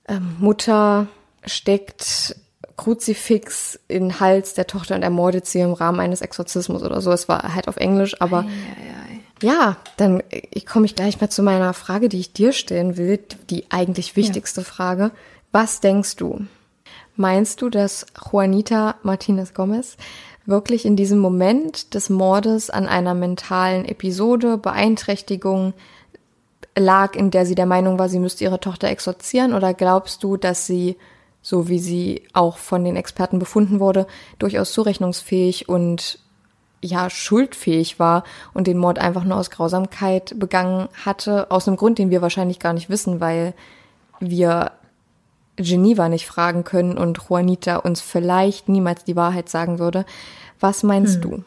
ähm, Mutter steckt Kruzifix in Hals der Tochter und ermordet sie im Rahmen eines Exorzismus oder so. Es war halt auf Englisch, aber ja, dann ich komme ich gleich mal zu meiner Frage, die ich dir stellen will, die eigentlich wichtigste ja. Frage. Was denkst du? Meinst du, dass Juanita Martinez Gomez wirklich in diesem Moment des Mordes an einer mentalen Episode, Beeinträchtigung lag, in der sie der Meinung war, sie müsste ihre Tochter exorzieren? Oder glaubst du, dass sie so wie sie auch von den Experten befunden wurde, durchaus zurechnungsfähig und ja, schuldfähig war und den Mord einfach nur aus Grausamkeit begangen hatte, aus einem Grund, den wir wahrscheinlich gar nicht wissen, weil wir Geneva nicht fragen können und Juanita uns vielleicht niemals die Wahrheit sagen würde. Was meinst hm. du?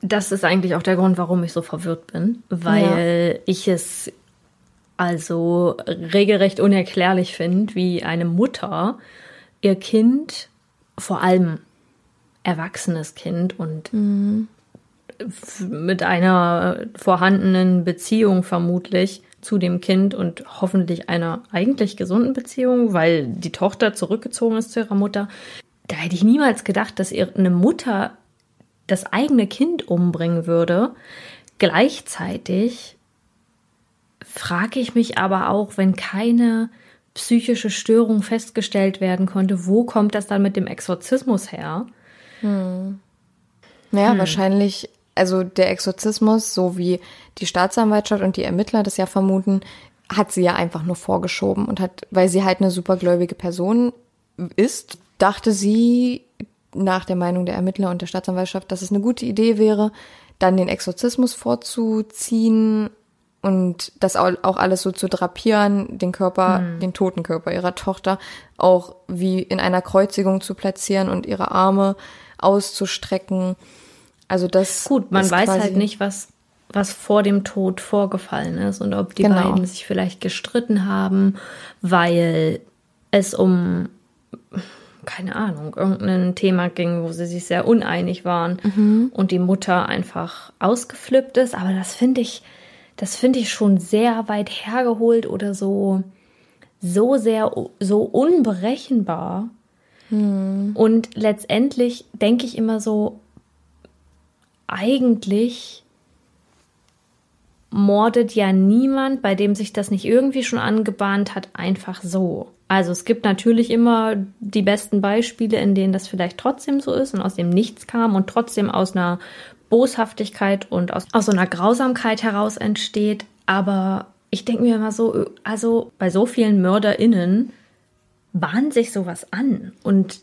Das ist eigentlich auch der Grund, warum ich so verwirrt bin, weil ja. ich es also regelrecht unerklärlich finde, wie eine Mutter ihr Kind vor allem erwachsenes Kind und mit einer vorhandenen Beziehung vermutlich zu dem Kind und hoffentlich einer eigentlich gesunden Beziehung, weil die Tochter zurückgezogen ist zu ihrer Mutter. Da hätte ich niemals gedacht, dass eine Mutter das eigene Kind umbringen würde. Gleichzeitig frage ich mich aber auch, wenn keine psychische Störung festgestellt werden konnte, wo kommt das dann mit dem Exorzismus her? Naja, wahrscheinlich, also der Exorzismus, so wie die Staatsanwaltschaft und die Ermittler das ja vermuten, hat sie ja einfach nur vorgeschoben und hat, weil sie halt eine supergläubige Person ist, dachte sie nach der Meinung der Ermittler und der Staatsanwaltschaft, dass es eine gute Idee wäre, dann den Exorzismus vorzuziehen und das au- auch alles so zu drapieren, den Körper, den toten Körper ihrer Tochter auch wie in einer Kreuzigung zu platzieren und ihre Arme auszustrecken. Also das Gut, man weiß halt nicht, was, was vor dem Tod vorgefallen ist und ob die Genau. beiden sich vielleicht gestritten haben, weil es um, keine Ahnung, irgendein Thema ging, wo sie sich sehr uneinig waren Mhm. und die Mutter einfach ausgeflippt ist. Aber das finde ich, das finde ich schon sehr weit hergeholt oder so, so sehr, so unberechenbar. Mhm. Und letztendlich denke ich immer so, eigentlich mordet ja niemand, bei dem sich das nicht irgendwie schon angebahnt hat, einfach so. Also es gibt natürlich immer die besten Beispiele, in denen das vielleicht trotzdem so ist und aus dem Nichts kam und trotzdem aus einer Boshaftigkeit und aus, aus so einer Grausamkeit heraus entsteht. Aber ich denke mir immer so, also bei so vielen MörderInnen bahnt sich sowas an. Und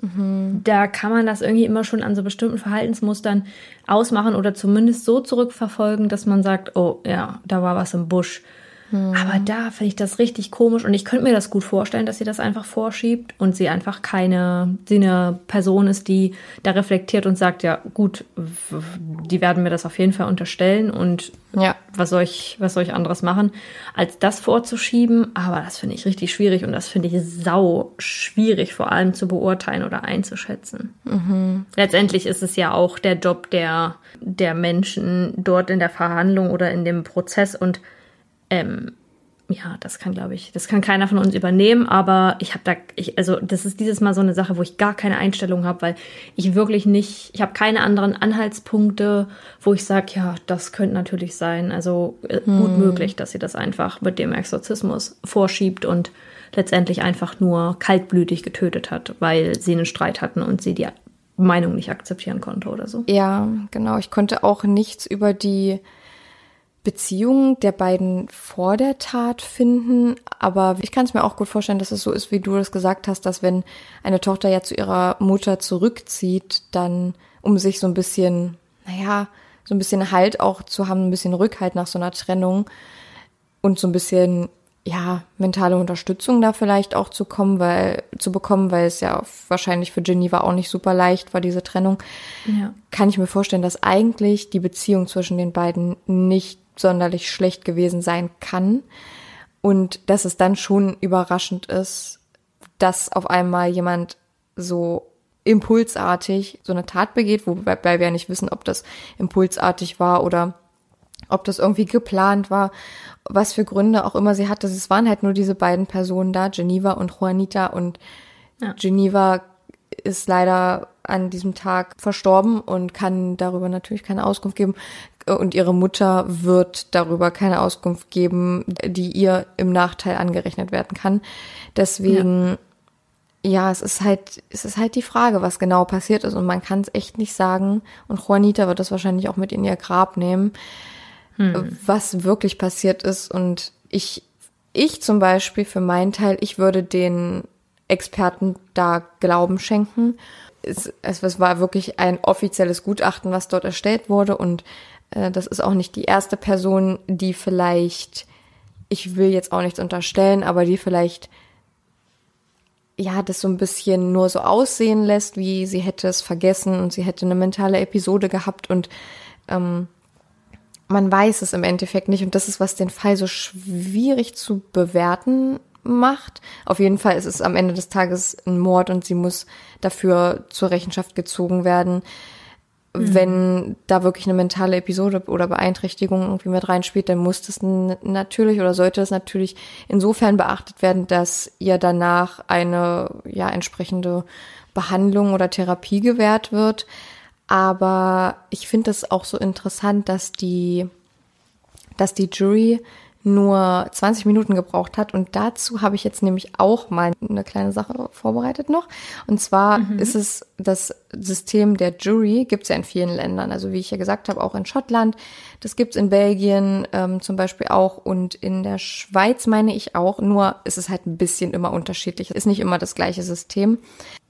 da kann man das irgendwie immer schon an so bestimmten Verhaltensmustern ausmachen oder zumindest so zurückverfolgen, dass man sagt, oh ja, da war was im Busch. Aber da finde ich das richtig komisch und ich könnte mir das gut vorstellen, dass sie das einfach vorschiebt und sie einfach keine, sie eine Person ist, die da reflektiert und sagt, ja gut, die werden mir das auf jeden Fall unterstellen und Ja. was soll ich, was soll ich anderes machen, als das vorzuschieben. Aber das finde ich richtig schwierig und das finde ich sau schwierig, vor allem zu beurteilen oder einzuschätzen. Letztendlich ist es ja auch der Job der, der Menschen dort in der Verhandlung oder in dem Prozess und ähm, ja, das kann, glaube ich, das kann keiner von uns übernehmen, aber ich habe da, ich, also das ist dieses Mal so eine Sache, wo ich gar keine Einstellung habe, weil ich wirklich nicht, ich habe keine anderen Anhaltspunkte, wo ich sage, ja, das könnte natürlich sein. Also äh, gut möglich, dass sie das einfach mit dem Exorzismus vorschiebt und letztendlich einfach nur kaltblütig getötet hat, weil sie einen Streit hatten und sie die Meinung nicht akzeptieren konnte oder so. Ja, genau. Ich konnte auch nichts über die Beziehung der beiden vor der Tat finden, aber ich kann es mir auch gut vorstellen, dass es so ist, wie du das gesagt hast, dass wenn eine Tochter ja zu ihrer Mutter zurückzieht, dann um sich so ein bisschen, naja, so ein bisschen Halt auch zu haben, ein bisschen Rückhalt nach so einer Trennung und so ein bisschen ja mentale Unterstützung da vielleicht auch zu kommen, weil zu bekommen, weil es ja wahrscheinlich für Geneva auch nicht super leicht war diese Trennung Ja. kann ich mir vorstellen, dass eigentlich die Beziehung zwischen den beiden nicht sonderlich schlecht gewesen sein kann und dass es dann schon überraschend ist, dass auf einmal jemand so impulsartig so eine Tat begeht, wobei wir ja nicht wissen, ob das impulsartig war oder ob das irgendwie geplant war, was für Gründe auch immer sie hatte. Es waren halt nur diese beiden Personen da, Geneva und Juanita und Ja. Geneva ist leider an diesem Tag verstorben und kann darüber natürlich keine Auskunft geben. Und ihre Mutter wird darüber keine Auskunft geben, die ihr im Nachteil angerechnet werden kann. Deswegen, ja, es ist halt, es ist halt die Frage, was genau passiert ist. Und man kann es echt nicht sagen. Und Juanita wird das wahrscheinlich auch mit in ihr Grab nehmen, was wirklich passiert ist. Und ich, ich zum Beispiel für meinen Teil, ich würde den Experten da Glauben schenken. Es, es, es war wirklich ein offizielles Gutachten, was dort erstellt wurde und äh, das ist auch nicht die erste Person, die vielleicht, ich will jetzt auch nichts unterstellen, aber die vielleicht ja, das so ein bisschen nur so aussehen lässt, wie sie hätte es vergessen und sie hätte eine mentale Episode gehabt und ähm, man weiß es im Endeffekt nicht und das ist, was den Fall so schwierig zu bewerten macht. Auf jeden Fall ist es am Ende des Tages ein Mord und sie muss dafür zur Rechenschaft gezogen werden. Mhm. Wenn da wirklich eine mentale Episode oder Beeinträchtigung irgendwie mit reinspielt, dann muss das natürlich oder sollte das natürlich insofern beachtet werden, dass ihr danach eine ja entsprechende Behandlung oder Therapie gewährt wird. Aber ich finde es auch so interessant, dass die, dass die Jury nur 20 Minuten gebraucht hat. Und dazu habe ich jetzt nämlich auch mal eine kleine Sache vorbereitet noch. Und zwar mhm. ist es das System der Jury, gibt es ja in vielen Ländern. Also wie ich ja gesagt habe, auch in Schottland. Das gibt es in Belgien ähm, zum Beispiel auch. Und in der Schweiz meine ich auch. Nur ist es halt ein bisschen immer unterschiedlich. Ist nicht immer das gleiche System.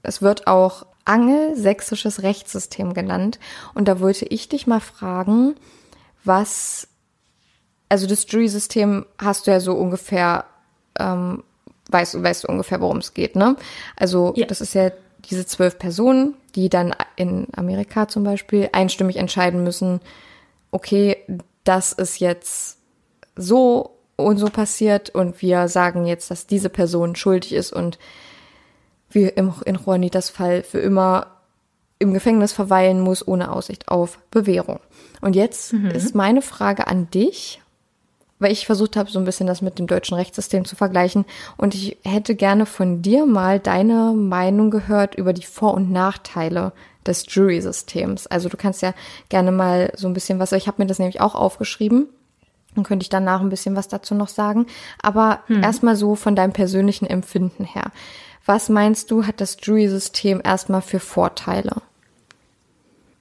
Es wird auch angelsächsisches Rechtssystem genannt. Und da wollte ich dich mal fragen, was also das Jury-System hast du ja so ungefähr, ähm, weißt, weißt du ungefähr, worum es geht, ne? Also ja. das ist ja diese zwölf Personen, die dann in Amerika zum Beispiel einstimmig entscheiden müssen, okay, das ist jetzt so und so passiert und wir sagen jetzt, dass diese Person schuldig ist und wie im, in Juanitas Fall für immer im Gefängnis verweilen muss ohne Aussicht auf Bewährung. Und jetzt mhm. ist meine Frage an dich, weil ich versucht habe, so ein bisschen das mit dem deutschen Rechtssystem zu vergleichen. Und ich hätte gerne von dir mal deine Meinung gehört über die Vor- und Nachteile des Jury-Systems. Also du kannst ja gerne mal so ein bisschen was, ich habe mir das nämlich auch aufgeschrieben. Dann könnte ich danach ein bisschen was dazu noch sagen. Aber hm. erstmal so von deinem persönlichen Empfinden her. Was meinst du, hat das Jury-System erstmal für Vorteile?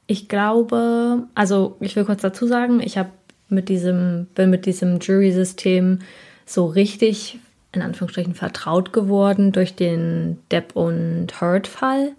Ich glaube, also ich will kurz dazu sagen, ich habe mit diesem, bin mit diesem Jury-System so richtig, in Anführungsstrichen, vertraut geworden durch den Depp und Hurt-Fall,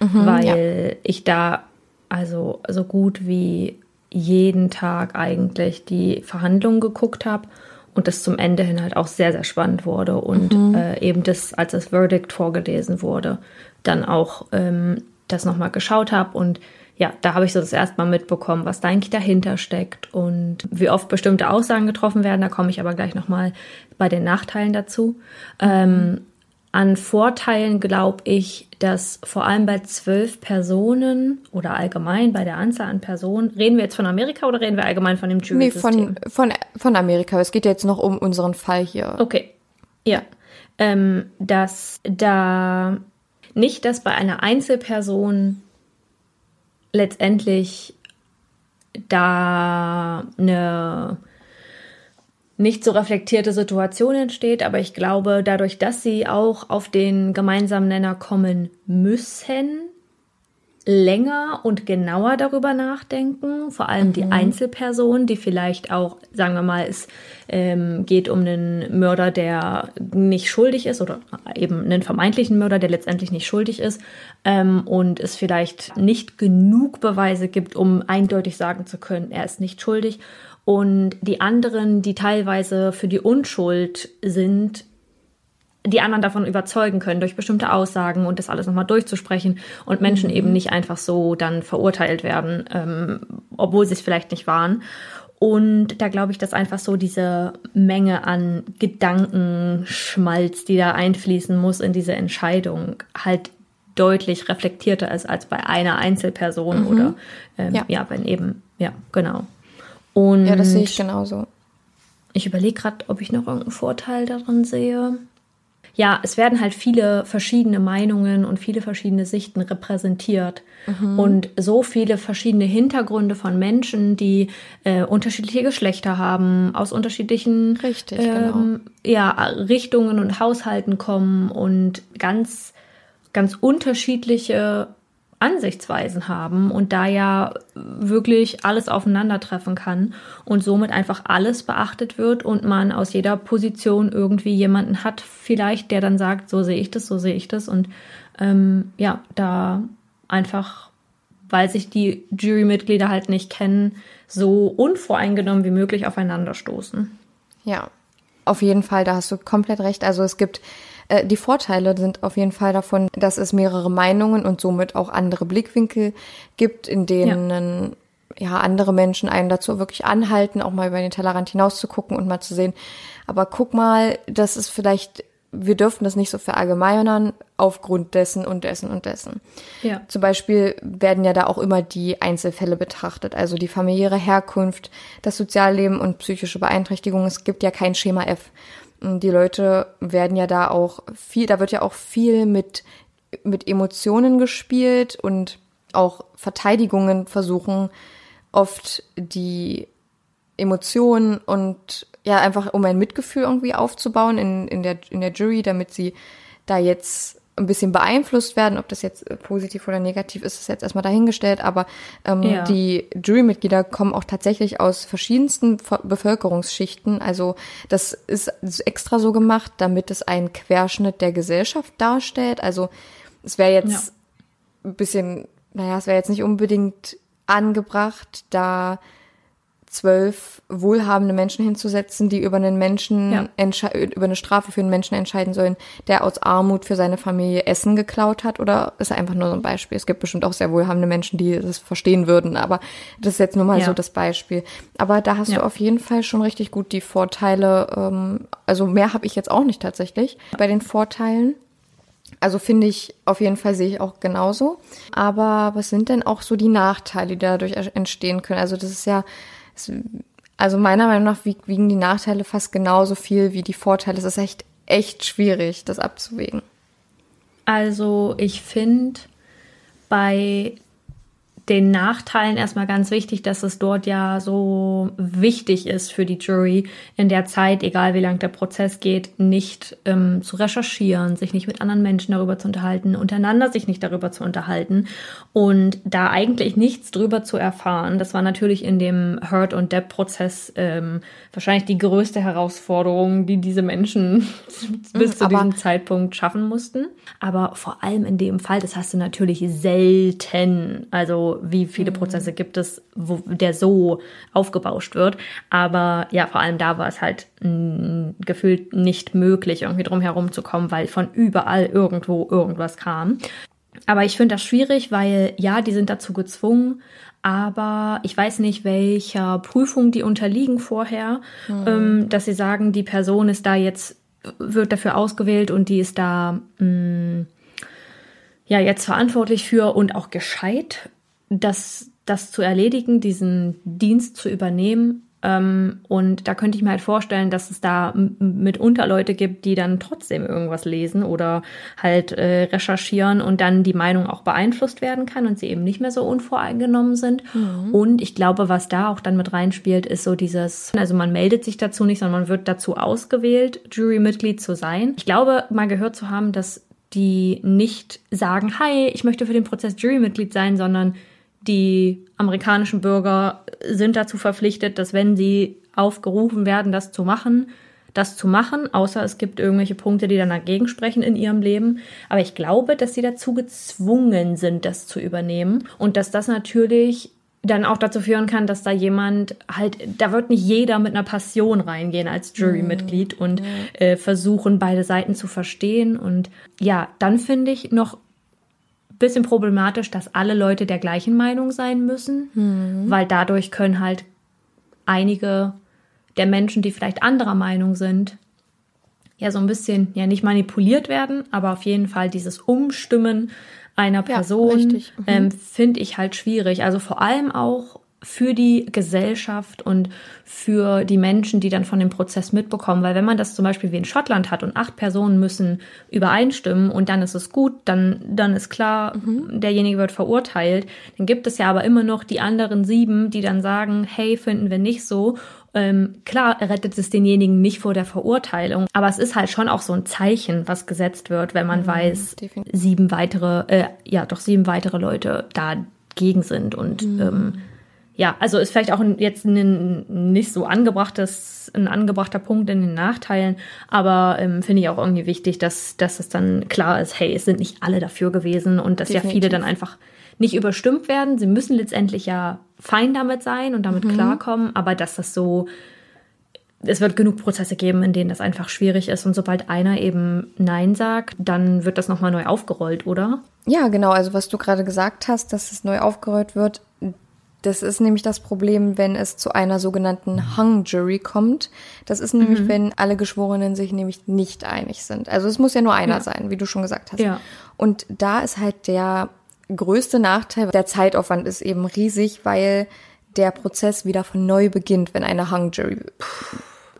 mhm, weil ja. ich da also so gut wie jeden Tag eigentlich die Verhandlungen geguckt habe und das zum Ende hin halt auch sehr, sehr spannend wurde und mhm. äh, eben das, als das Verdict vorgelesen wurde, dann auch ähm, das nochmal geschaut habe und ja, da habe ich so das erste Mal mitbekommen, was da eigentlich dahinter steckt und wie oft bestimmte Aussagen getroffen werden. Da komme ich aber gleich nochmal bei den Nachteilen dazu. Ähm, an Vorteilen glaube ich, dass vor allem bei zwölf Personen oder allgemein bei der Anzahl an Personen, reden wir jetzt von Amerika oder reden wir allgemein von dem Jury-System? Nee, von, von, von Amerika. Es geht jetzt noch um unseren Fall hier. Okay, ja. Ähm, dass da nicht, dass bei einer Einzelperson letztendlich da eine nicht so reflektierte Situation entsteht, aber ich glaube, dadurch, dass sie auch auf den gemeinsamen Nenner kommen müssen, länger und genauer darüber nachdenken, vor allem mhm. die Einzelperson, die vielleicht auch, sagen wir mal, es ähm, geht um einen Mörder, der nicht schuldig ist oder eben einen vermeintlichen Mörder, der letztendlich nicht schuldig ist ähm, und es vielleicht nicht genug Beweise gibt, um eindeutig sagen zu können, er ist nicht schuldig. Und die anderen, die teilweise für die Unschuld sind, die anderen davon überzeugen können durch bestimmte Aussagen und das alles nochmal durchzusprechen und Menschen mhm. eben nicht einfach so dann verurteilt werden, ähm, obwohl sie es vielleicht nicht waren. Und da glaube ich, dass einfach so diese Menge an Gedankenschmalz, die da einfließen muss in diese Entscheidung, halt deutlich reflektierter ist als bei einer Einzelperson mhm. oder ähm, ja. ja, wenn eben, ja, genau. Und ja, das sehe ich genauso. Ich überlege gerade, ob ich noch irgendeinen Vorteil daran sehe ja, es werden halt viele verschiedene Meinungen und viele verschiedene Sichten repräsentiert. Mhm. Und so viele verschiedene Hintergründe von Menschen, die äh, unterschiedliche Geschlechter haben, aus unterschiedlichen Richtig, ähm, genau. ja, Richtungen und Haushalten kommen und ganz, ganz unterschiedliche Ansichtsweisen haben und da ja wirklich alles aufeinandertreffen kann und somit einfach alles beachtet wird und man aus jeder Position irgendwie jemanden hat, vielleicht, der dann sagt, so sehe ich das, so sehe ich das und ähm, ja, da einfach, weil sich die Jurymitglieder halt nicht kennen, so unvoreingenommen wie möglich aufeinander stoßen. Ja, auf jeden Fall, da hast du komplett recht. Also es gibt äh, die Vorteile sind auf jeden Fall davon, dass es mehrere Meinungen und somit auch andere Blickwinkel gibt, in denen ja. ja andere Menschen einen dazu wirklich anhalten, auch mal über den Tellerrand hinaus zu gucken und mal zu sehen. Aber guck mal, das ist vielleicht wir dürfen das nicht so verallgemeinern aufgrund dessen und dessen und dessen. Ja. Zum Beispiel werden ja da auch immer die Einzelfälle betrachtet, also die familiäre Herkunft, das Sozialleben und psychische Beeinträchtigung. Es gibt ja kein Schema F. Die Leute werden ja da auch viel, da wird ja auch viel mit, mit Emotionen gespielt und auch Verteidigungen versuchen oft die Emotionen und ja, einfach um ein Mitgefühl irgendwie aufzubauen in, in, der, in der Jury, damit sie da jetzt ein bisschen beeinflusst werden. Ob das jetzt äh, positiv oder negativ ist, ist jetzt erstmal dahingestellt. Aber ähm, Ja. die Jurymitglieder kommen auch tatsächlich aus verschiedensten Ver- Bevölkerungsschichten. Also das ist extra so gemacht, damit es einen Querschnitt der Gesellschaft darstellt. Also es wäre jetzt ein bisschen, naja, es wäre jetzt nicht unbedingt angebracht, da zwölf wohlhabende Menschen hinzusetzen, die über einen Menschen Ja. über eine Strafe für einen Menschen entscheiden sollen, der aus Armut für seine Familie Essen geklaut hat oder ist einfach nur so ein Beispiel. Es gibt bestimmt auch sehr wohlhabende Menschen, die das verstehen würden, aber das ist jetzt nur mal Ja. so das Beispiel. Aber da hast Ja. du auf jeden Fall schon richtig gut die Vorteile. Ähm, also mehr habe ich jetzt auch nicht tatsächlich bei den Vorteilen. Also finde ich, auf jeden Fall sehe ich auch genauso. Aber was sind denn auch so die Nachteile, die dadurch entstehen können? Also das ist ja, also meiner Meinung nach wieg- wiegen die Nachteile fast genauso viel wie die Vorteile. Es ist echt, echt schwierig, das abzuwägen. Also ich finde bei den Nachteilen erstmal ganz wichtig, dass es dort ja so wichtig ist für die Jury in der Zeit, egal wie lang der Prozess geht, nicht ähm, zu recherchieren, sich nicht mit anderen Menschen darüber zu unterhalten, untereinander sich nicht darüber zu unterhalten und da eigentlich nichts drüber zu erfahren. Das war natürlich in dem Hurt- und Depp-Prozess ähm, wahrscheinlich die größte Herausforderung, die diese Menschen bis zu aber- diesem Zeitpunkt schaffen mussten. Aber vor allem in dem Fall, das hast du natürlich selten. Also wie viele Prozesse gibt es, wo der so aufgebauscht wird. Aber ja, vor allem da war es halt mh, gefühlt nicht möglich, irgendwie drum herum zu kommen, weil von überall irgendwo irgendwas kam. Aber ich finde das schwierig, weil ja, die sind dazu gezwungen, aber ich weiß nicht, welcher Prüfung die unterliegen vorher, ähm, dass sie sagen, die Person ist da jetzt, wird dafür ausgewählt und die ist da mh, ja jetzt verantwortlich für und auch gescheit, das, das zu erledigen, diesen Dienst zu übernehmen. Ähm, und da könnte ich mir halt vorstellen, dass es da mitunter Leute gibt, die dann trotzdem irgendwas lesen oder halt äh, recherchieren und dann die Meinung auch beeinflusst werden kann und sie eben nicht mehr so unvoreingenommen sind. Und ich glaube, was da auch dann mit reinspielt, ist so dieses, also man meldet sich dazu nicht, sondern man wird dazu ausgewählt, Jurymitglied zu sein. Ich glaube, mal gehört zu haben, dass die nicht sagen, hi, ich möchte für den Prozess Jurymitglied sein, sondern die amerikanischen Bürger sind dazu verpflichtet, dass wenn sie aufgerufen werden, das zu machen, das zu machen, außer es gibt irgendwelche Punkte, die dann dagegen sprechen in ihrem Leben. Aber ich glaube, dass sie dazu gezwungen sind, das zu übernehmen und dass das natürlich dann auch dazu führen kann, dass da jemand halt, da wird nicht jeder mit einer Passion reingehen als Jurymitglied und äh, versuchen, beide Seiten zu verstehen. Und ja, dann finde ich noch bisschen problematisch, dass alle Leute der gleichen Meinung sein müssen, weil dadurch können halt einige der Menschen, die vielleicht anderer Meinung sind, ja so ein bisschen, ja nicht manipuliert werden, aber auf jeden Fall dieses Umstimmen einer Person richtig. Mhm. ähm, finde ich halt schwierig. Also vor allem auch für die Gesellschaft und für die Menschen, die dann von dem Prozess mitbekommen. Weil wenn man das zum Beispiel wie in Schottland hat und acht Personen müssen übereinstimmen und dann ist es gut, dann, dann ist klar, derjenige wird verurteilt. Dann gibt es ja aber immer noch die anderen sieben, die dann sagen, hey, finden wir nicht so. Ähm, klar rettet es denjenigen nicht vor der Verurteilung, aber es ist halt schon auch so ein Zeichen, was gesetzt wird, wenn man weiß, definitiv. sieben weitere, äh, ja, doch sieben weitere Leute dagegen sind und ähm, ja, also ist vielleicht auch jetzt ein nicht so angebrachtes, ein angebrachter Punkt in den Nachteilen, aber ähm, finde ich auch irgendwie wichtig, dass, dass es dann klar ist, hey, es sind nicht alle dafür gewesen und dass ja viele Definitiv. dann einfach nicht überstimmt werden. Sie müssen letztendlich ja fein damit sein und damit klarkommen, aber dass das so, es wird genug Prozesse geben, in denen das einfach schwierig ist und sobald einer eben Nein sagt, dann wird das nochmal neu aufgerollt, oder? Ja, genau. Also was du gerade gesagt hast, dass es neu aufgerollt wird, Das ist nämlich das Problem, wenn es zu einer sogenannten Hung Jury kommt. Das ist nämlich, Mhm. wenn alle Geschworenen sich nämlich nicht einig sind. Also es muss ja nur einer Ja. sein, wie du schon gesagt hast. Ja. Und da ist halt der größte Nachteil, der Zeitaufwand ist eben riesig, weil der Prozess wieder von neu beginnt, wenn eine Hung Jury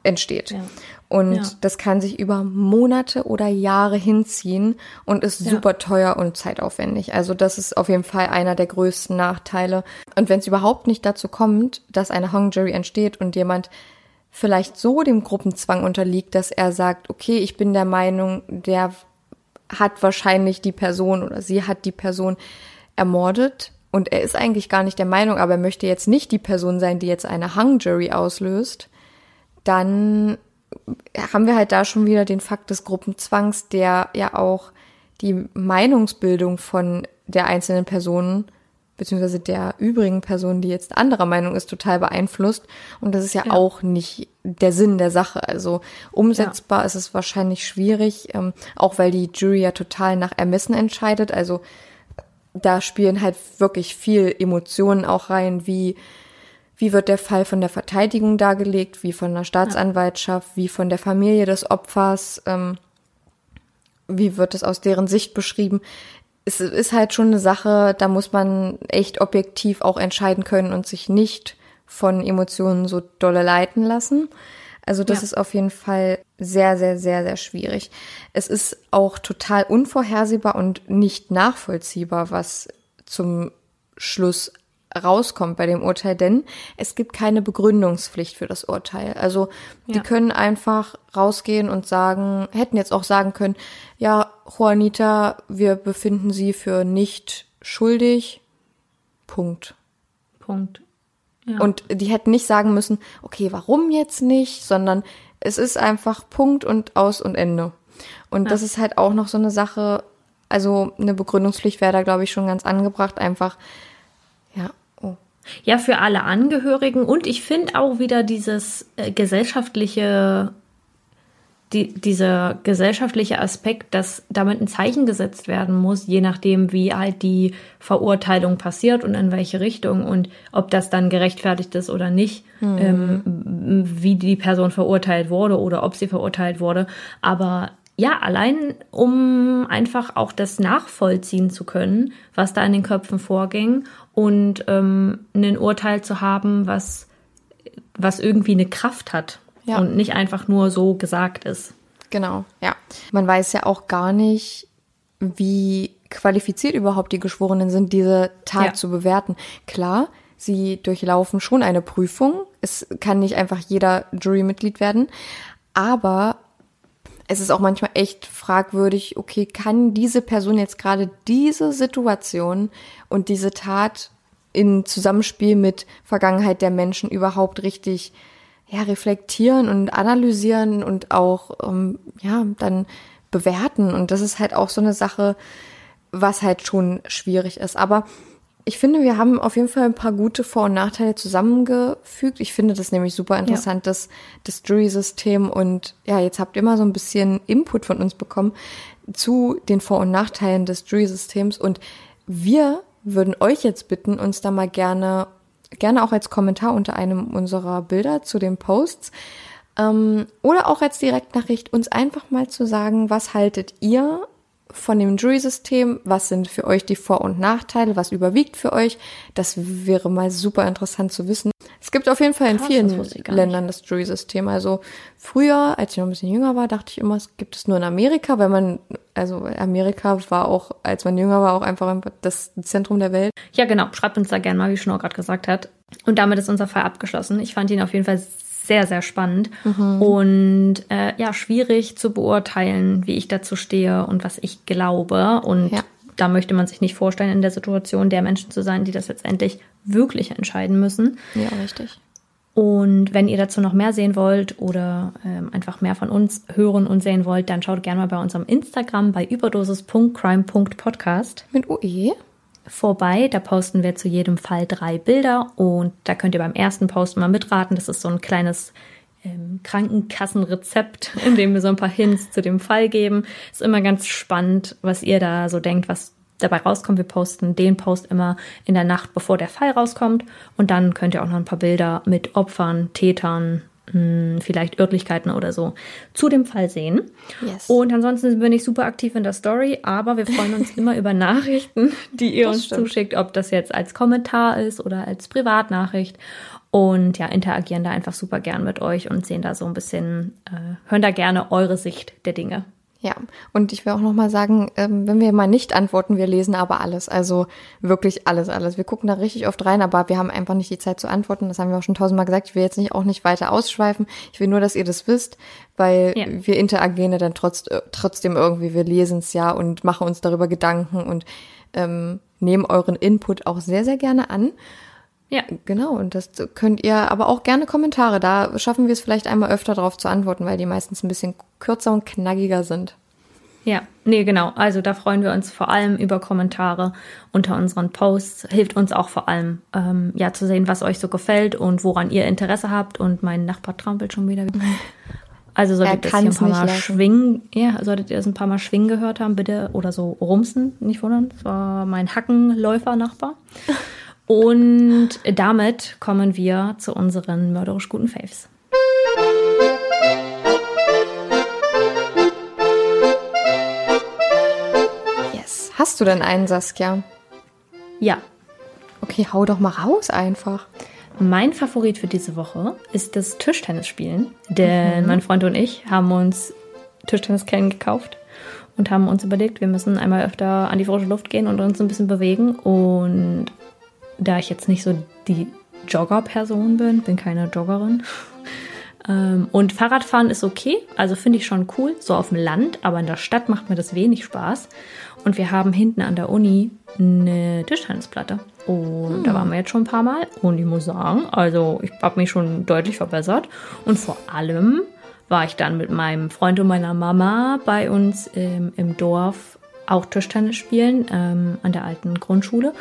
entsteht. Ja. Und Ja. das kann sich über Monate oder Jahre hinziehen und ist Ja. super teuer und zeitaufwendig. Also das ist auf jeden Fall einer der größten Nachteile. Und wenn es überhaupt nicht dazu kommt, dass eine Hung Jury entsteht und jemand vielleicht so dem Gruppenzwang unterliegt, dass er sagt, okay, ich bin der Meinung, der hat wahrscheinlich die Person oder sie hat die Person ermordet und er ist eigentlich gar nicht der Meinung, aber er möchte jetzt nicht die Person sein, die jetzt eine Hung Jury auslöst, dann haben wir halt da schon wieder den Fakt des Gruppenzwangs, der ja auch die Meinungsbildung von der einzelnen Personen beziehungsweise der übrigen Person, die jetzt anderer Meinung ist, total beeinflusst. Und das ist ja, Ja. auch nicht der Sinn der Sache. Also umsetzbar ist es wahrscheinlich schwierig, ähm, auch weil die Jury ja total nach Ermessen entscheidet. Also da spielen halt wirklich viel Emotionen auch rein, wie wie wird der Fall von der Verteidigung dargelegt, wie von der Staatsanwaltschaft, wie von der Familie des Opfers, ähm, wie wird es aus deren Sicht beschrieben. Es ist halt schon eine Sache, da muss man echt objektiv auch entscheiden können und sich nicht von Emotionen so dolle leiten lassen. Also das Ja. ist auf jeden Fall sehr, sehr, sehr, sehr schwierig. Es ist auch total unvorhersehbar und nicht nachvollziehbar, was zum Schluss rauskommt bei dem Urteil, denn es gibt keine Begründungspflicht für das Urteil. Also die Ja. können einfach rausgehen und sagen, hätten jetzt auch sagen können, ja, Juanita, wir befinden sie für nicht schuldig. Punkt. Punkt. Ja. Und die hätten nicht sagen müssen, okay, warum jetzt nicht, sondern es ist einfach Punkt und aus und Ende. Und das ist halt auch noch so eine Sache, also eine Begründungspflicht wäre da, glaube ich, schon ganz angebracht, einfach, ja. Ja, für alle Angehörigen und ich finde auch wieder dieses äh, gesellschaftliche, die, dieser gesellschaftliche Aspekt, dass damit ein Zeichen gesetzt werden muss, je nachdem, wie halt die Verurteilung passiert und in welche Richtung und ob das dann gerechtfertigt ist oder nicht, ähm, wie die Person verurteilt wurde oder ob sie verurteilt wurde. Aber ja, allein um einfach auch das nachvollziehen zu können, was da in den Köpfen vorging und ähm, ein Urteil zu haben, was, was irgendwie eine Kraft hat Ja. und nicht einfach nur so gesagt ist. Genau, ja. Man weiß ja auch gar nicht, wie qualifiziert überhaupt die Geschworenen sind, diese Tat Ja. zu bewerten. Klar, sie durchlaufen schon eine Prüfung. Es kann nicht einfach jeder Jurymitglied werden. Aber es ist auch manchmal echt fragwürdig, okay, kann diese Person jetzt gerade diese Situation und diese Tat in Zusammenspiel mit Vergangenheit der Menschen überhaupt richtig ja, reflektieren und analysieren und auch ähm, ja dann bewerten. Und das ist halt auch so eine Sache, was halt schon schwierig ist. Aber ich finde, wir haben auf jeden Fall ein paar gute Vor- und Nachteile zusammengefügt. Ich finde das nämlich super interessant, das, das Jury-System. Und ja, jetzt habt ihr mal so ein bisschen Input von uns bekommen zu den Vor- und Nachteilen des Jury-Systems. Und wir würden euch jetzt bitten, uns da mal gerne, gerne auch als Kommentar unter einem unserer Bilder zu den Posts ähm, oder auch als Direktnachricht uns einfach mal zu sagen, was haltet ihr von dem Jury-System? Was sind für euch die Vor- und Nachteile? Was überwiegt für euch? Das wäre mal super interessant zu wissen. Es gibt auf jeden Fall in Krass, vielen das. Ländern das Jury-System. Also früher, als ich noch ein bisschen jünger war, dachte ich immer, es gibt es nur in Amerika, weil man, also Amerika war auch, als man jünger war, auch einfach das Zentrum der Welt. Ja, genau. Schreibt uns da gerne mal, wie Schnur gerade gesagt hat. Und damit ist unser Fall abgeschlossen. Ich fand ihn auf jeden Fall sehr, sehr spannend und äh, ja, schwierig zu beurteilen, wie ich dazu stehe und was ich glaube. Und Ja. da möchte man sich nicht vorstellen, in der Situation der Menschen zu sein, die das letztendlich wirklich entscheiden müssen. Ja, richtig. Und wenn ihr dazu noch mehr sehen wollt oder ähm, einfach mehr von uns hören und sehen wollt, dann schaut gerne mal bei unserem Instagram bei überdosis.crime.podcast Mit UE? Vorbei. Da posten wir zu jedem Fall drei Bilder und da könnt ihr beim ersten Post mal mitraten. Das ist so ein kleines ähm, Krankenkassenrezept, in dem wir so ein paar Hints zu dem Fall geben. Ist immer ganz spannend, was ihr da so denkt, was dabei rauskommt. Wir posten den Post immer in der Nacht, bevor der Fall rauskommt. Und dann könnt ihr auch noch ein paar Bilder mit Opfern, Tätern, mh, vielleicht Örtlichkeiten oder so zu dem Fall sehen. Yes. Und ansonsten bin ich super aktiv in der Story, aber wir freuen uns immer über Nachrichten, die ihr Das uns stimmt. zuschickt, ob das jetzt als Kommentar ist oder als Privatnachricht. Und ja, interagieren da einfach super gern mit euch und sehen da so ein bisschen, äh, hören da gerne eure Sicht der Dinge. Ja, und ich will auch noch mal sagen, ähm, wenn wir mal nicht antworten, wir lesen aber alles. Also wirklich alles, alles. Wir gucken da richtig oft rein, aber wir haben einfach nicht die Zeit zu antworten. Das haben wir auch schon tausendmal gesagt. Ich will jetzt nicht auch nicht weiter ausschweifen. Ich will nur, dass ihr das wisst, weil Ja. wir interagieren ja dann trotz, äh, trotzdem irgendwie. Wir lesen es ja und machen uns darüber Gedanken und ähm, nehmen euren Input auch sehr, sehr gerne an. Ja, Genau, und das könnt ihr aber auch gerne Kommentare. Da schaffen wir es vielleicht einmal öfter darauf zu antworten, weil die meistens ein bisschen kürzer und knackiger sind. Ja, nee, genau. Also da freuen wir uns vor allem über Kommentare unter unseren Posts. Hilft uns auch vor allem, ähm, ja, zu sehen, was euch so gefällt und woran ihr Interesse habt. Und mein Nachbar trampelt schon wieder. Also solltet ihr das ein paar Mal lassen. schwingen, ja, solltet ihr das ein paar Mal schwingen gehört haben, bitte, oder so rumsen, nicht wundern. Das war mein Hackenläufer-Nachbar. Und damit kommen wir zu unseren mörderisch guten Faves. Yes. Hast du denn einen, Saskia? Ja, Okay, hau doch mal raus einfach. Mein Favorit für diese Woche ist das Tischtennisspielen, denn mein Freund und ich haben uns Tischtennisketten gekauft und haben uns überlegt, wir müssen einmal öfter an die frische Luft gehen und uns ein bisschen bewegen. Und da ich jetzt nicht so die Jogger-Person bin, bin keine Joggerin. Ähm, und Fahrradfahren ist okay, also finde ich schon cool, so auf dem Land, aber in der Stadt macht mir das wenig Spaß. Und wir haben hinten an der Uni eine Tischtennisplatte. Und da waren wir jetzt schon ein paar Mal. Und ich muss sagen, also ich habe mich schon deutlich verbessert. Und vor allem war ich dann mit meinem Freund und meiner Mama bei uns ähm, im Dorf auch Tischtennis spielen ähm, an der alten Grundschule.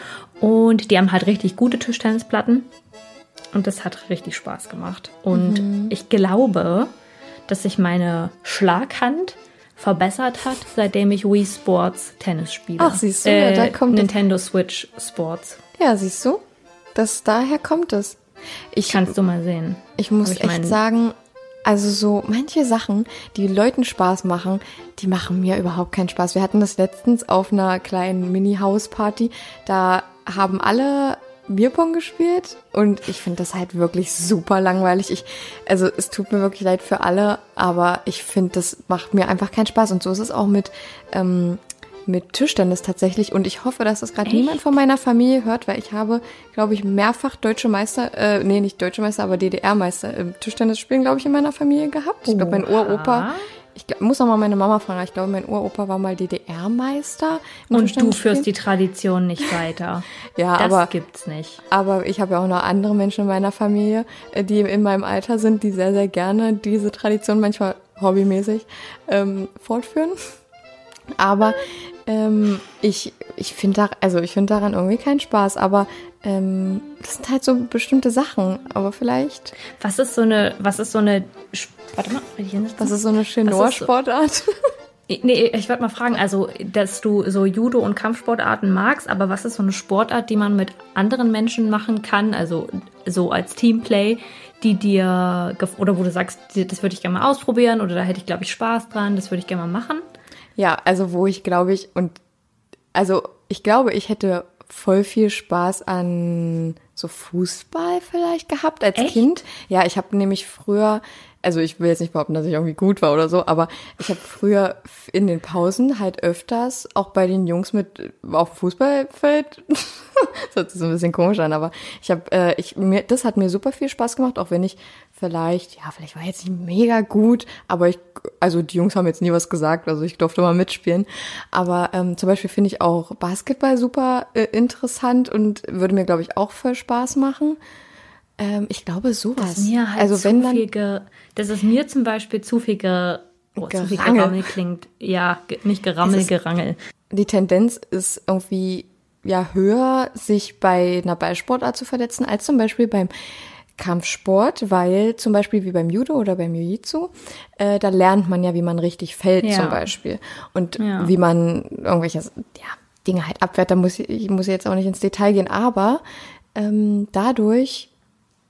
Und die haben halt richtig gute Tischtennisplatten. Und das hat richtig Spaß gemacht. Und ich glaube, dass sich meine Schlaghand verbessert hat, seitdem ich Wii Sports Tennis spiele. Ach, siehst du, ja, da kommt es- Nintendo Switch Sports. Ja, siehst du? Das, daher kommt es. Ich, Kannst du mal sehen. ich muss ich echt meinen- sagen, also so manche Sachen, die Leuten Spaß machen, die machen mir überhaupt keinen Spaß. Wir hatten das letztens auf einer kleinen Mini-Hausparty. Da haben alle Bierpong gespielt und ich finde das halt wirklich super langweilig. Ich, also es tut mir wirklich leid für alle, aber ich finde, das macht mir einfach keinen Spaß. Und so ist es auch mit, ähm, mit Tischtennis tatsächlich. Und ich hoffe, dass das gerade niemand von meiner Familie hört, weil ich habe, glaube ich, mehrfach deutsche Meister, äh, nee, nicht deutsche Meister, aber DDR-Meister im Tischtennis spielen, glaube ich, in meiner Familie gehabt. Ich glaube, mein. Uropa, ich glaub, muss auch mal meine Mama fragen, aber ich glaube, mein Uropa war mal DDR-Meister. Und du führst die Tradition nicht weiter. Ja, das aber- gibt's nicht. Aber ich habe ja auch noch andere Menschen in meiner Familie, äh, die in meinem Alter sind, die sehr, sehr gerne diese Tradition manchmal hobbymäßig ähm, fortführen. Aber ähm, ich, ich finde da, also ich finde daran irgendwie keinen Spaß. Aber ähm, das sind halt so bestimmte Sachen. Aber vielleicht, Was ist so eine, was ist so eine, warte mal, das ist so eine Chinois-Sportart. Nee, ich wollte mal fragen, also, dass du so Judo- und Kampfsportarten magst, aber was ist so eine Sportart, die man mit anderen Menschen machen kann, also so als Teamplay, die dir, oder wo du sagst, das würde ich gerne mal ausprobieren oder da hätte ich, glaube ich, Spaß dran, das würde ich gerne mal machen? Ja, also wo ich glaube ich und also ich glaube, ich hätte voll viel Spaß an so Fußball vielleicht gehabt als Echt? Kind. Ja, ich habe nämlich früher, also ich will jetzt nicht behaupten, dass ich irgendwie gut war oder so, aber ich habe früher in den Pausen halt öfters auch bei den Jungs mit auf dem Fußballfeld. das hört sich so ein bisschen komisch an, aber ich habe äh, ich mir das hat mir super viel Spaß gemacht, auch wenn ich vielleicht ja, vielleicht war ich jetzt nicht mega gut, aber ich also die Jungs haben jetzt nie was gesagt, also ich durfte mal mitspielen, aber ähm, zum Beispiel finde ich auch Basketball super äh, interessant und würde mir glaube ich auch voll Spaß machen. Ähm, ich glaube sowas. Mir halt also wenn dann viel ge, das ist mir zum Beispiel zu viel ge, oh, zu viel Gerangel. Gerammel klingt. Ja, ge, nicht Gerammel, Es ist- Gerangel. die Tendenz ist irgendwie ja höher, sich bei einer Ballsportart zu verletzen, als zum Beispiel beim Kampfsport, weil zum Beispiel wie beim Judo oder beim Jiu-Jitsu, äh, da lernt man ja, wie man richtig fällt Ja. zum Beispiel und Ja. wie man irgendwelche ja, Dinge halt abwehrt. Da muss ich, ich muss jetzt auch nicht ins Detail gehen, aber ähm, dadurch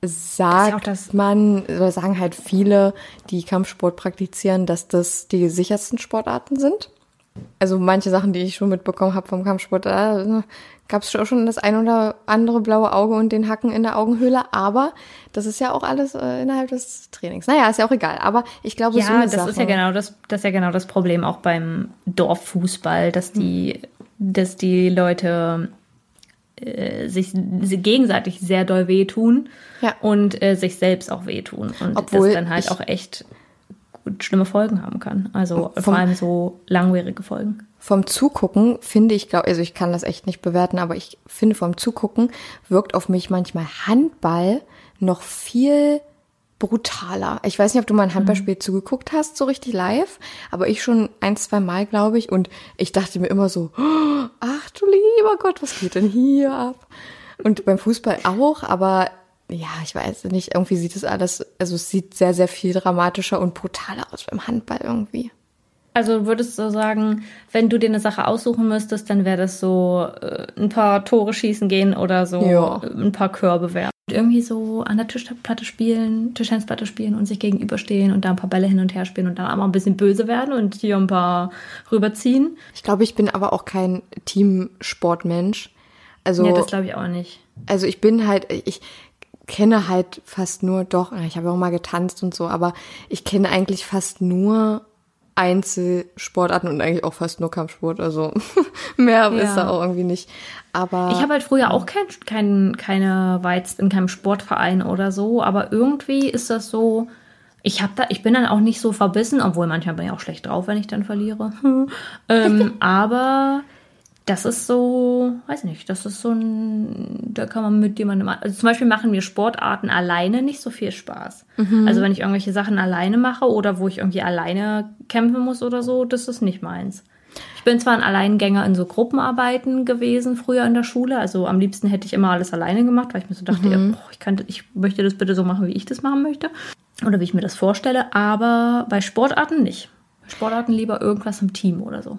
sagt auch das- man, oder sagen halt viele, die Kampfsport praktizieren, dass das die sichersten Sportarten sind. Also manche Sachen, die ich schon mitbekommen habe vom Kampfsport, da gab es schon das ein oder andere blaue Auge und den Hacken in der Augenhöhle, aber das ist ja auch alles äh, innerhalb des Trainings. Naja, ist ja auch egal, aber ich glaube, so Ja, eine das Sache. ist ja genau das, das ist ja genau das Problem auch beim Dorffußball, dass die, dass die Leute äh, sich gegenseitig sehr doll wehtun Ja. und äh, sich selbst auch wehtun und Obwohl das dann halt auch echt gut schlimme Folgen haben kann. Also vor allem so langwierige Folgen. Vom Zugucken finde ich, glaube also ich kann das echt nicht bewerten, aber ich finde vom Zugucken wirkt auf mich manchmal Handball noch viel brutaler. Ich weiß nicht, ob du mal ein Handballspiel zugeguckt hast, so richtig live, aber ich schon ein, zwei Mal, glaube ich, und ich dachte mir immer so, "Oh, ach du lieber Gott, was geht denn hier ab? Und beim Fußball auch, aber ja, ich weiß nicht, irgendwie sieht es alles, also es sieht sehr, sehr viel dramatischer und brutaler aus beim Handball irgendwie. Also würdest du sagen, wenn du dir eine Sache aussuchen müsstest, dann wäre das so äh, ein paar Tore schießen gehen oder so Ja. ein paar Körbe werfen. Irgendwie so an der Tischplatte spielen, Tischtennisplatte spielen und sich gegenüberstehen und da ein paar Bälle hin und her spielen und dann auch mal ein bisschen böse werden und hier ein paar rüberziehen. Ich glaube, ich bin aber auch kein Teamsportmensch. Also, Ja, das glaube ich auch nicht. also ich bin halt, ich kenne halt fast nur, doch, ich habe auch mal getanzt und so, aber ich kenne eigentlich fast nur Einzelsportarten und eigentlich auch fast nur Kampfsport. Also mehr Ja. ist da auch irgendwie nicht. Aber Ich habe halt früher auch kein, kein, keine war jetzt in keinem Sportverein oder so, aber irgendwie ist das so. Ich habe da, ich bin dann auch nicht so verbissen, obwohl manchmal bin ich auch schlecht drauf, wenn ich dann verliere. ähm, aber das ist so, weiß nicht, das ist so ein, da kann man mit jemandem, also zum Beispiel machen mir Sportarten alleine nicht so viel Spaß. Also wenn ich irgendwelche Sachen alleine mache oder wo ich irgendwie alleine kämpfen muss oder so, das ist nicht meins. Ich bin zwar ein Alleingänger in so Gruppenarbeiten gewesen früher in der Schule, also am liebsten hätte ich immer alles alleine gemacht, weil ich mir so dachte, ja, boah, ich, könnte, ich möchte das bitte so machen, wie ich das machen möchte oder wie ich mir das vorstelle, aber bei Sportarten nicht. Sportarten lieber irgendwas im Team oder so.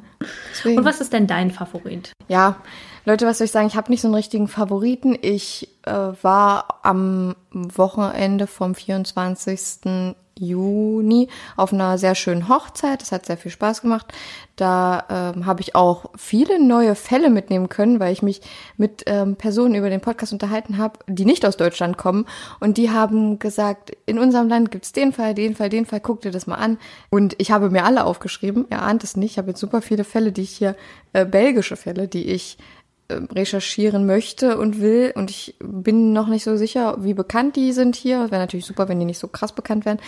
deswegen- Und was ist denn dein Favorit? Ja, Leute, was soll ich sagen? Ich habe nicht so einen richtigen Favoriten. Ich äh, war am Wochenende vom 24. Juni auf einer sehr schönen Hochzeit. Das hat sehr viel Spaß gemacht. Da ähm, habe ich auch viele neue Fälle mitnehmen können, weil ich mich mit ähm, Personen über den Podcast unterhalten habe, die nicht aus Deutschland kommen. Und die haben gesagt, in unserem Land gibt's den Fall, den Fall, den Fall, guck dir das mal an. Und ich habe mir alle aufgeschrieben. Ihr ahnt es nicht. Ich habe jetzt super viele Fälle, die ich hier, äh, belgische Fälle, die ich recherchieren möchte und will. Und ich bin noch nicht so sicher, wie bekannt die sind hier. Wäre natürlich super, wenn die nicht so krass bekannt wären.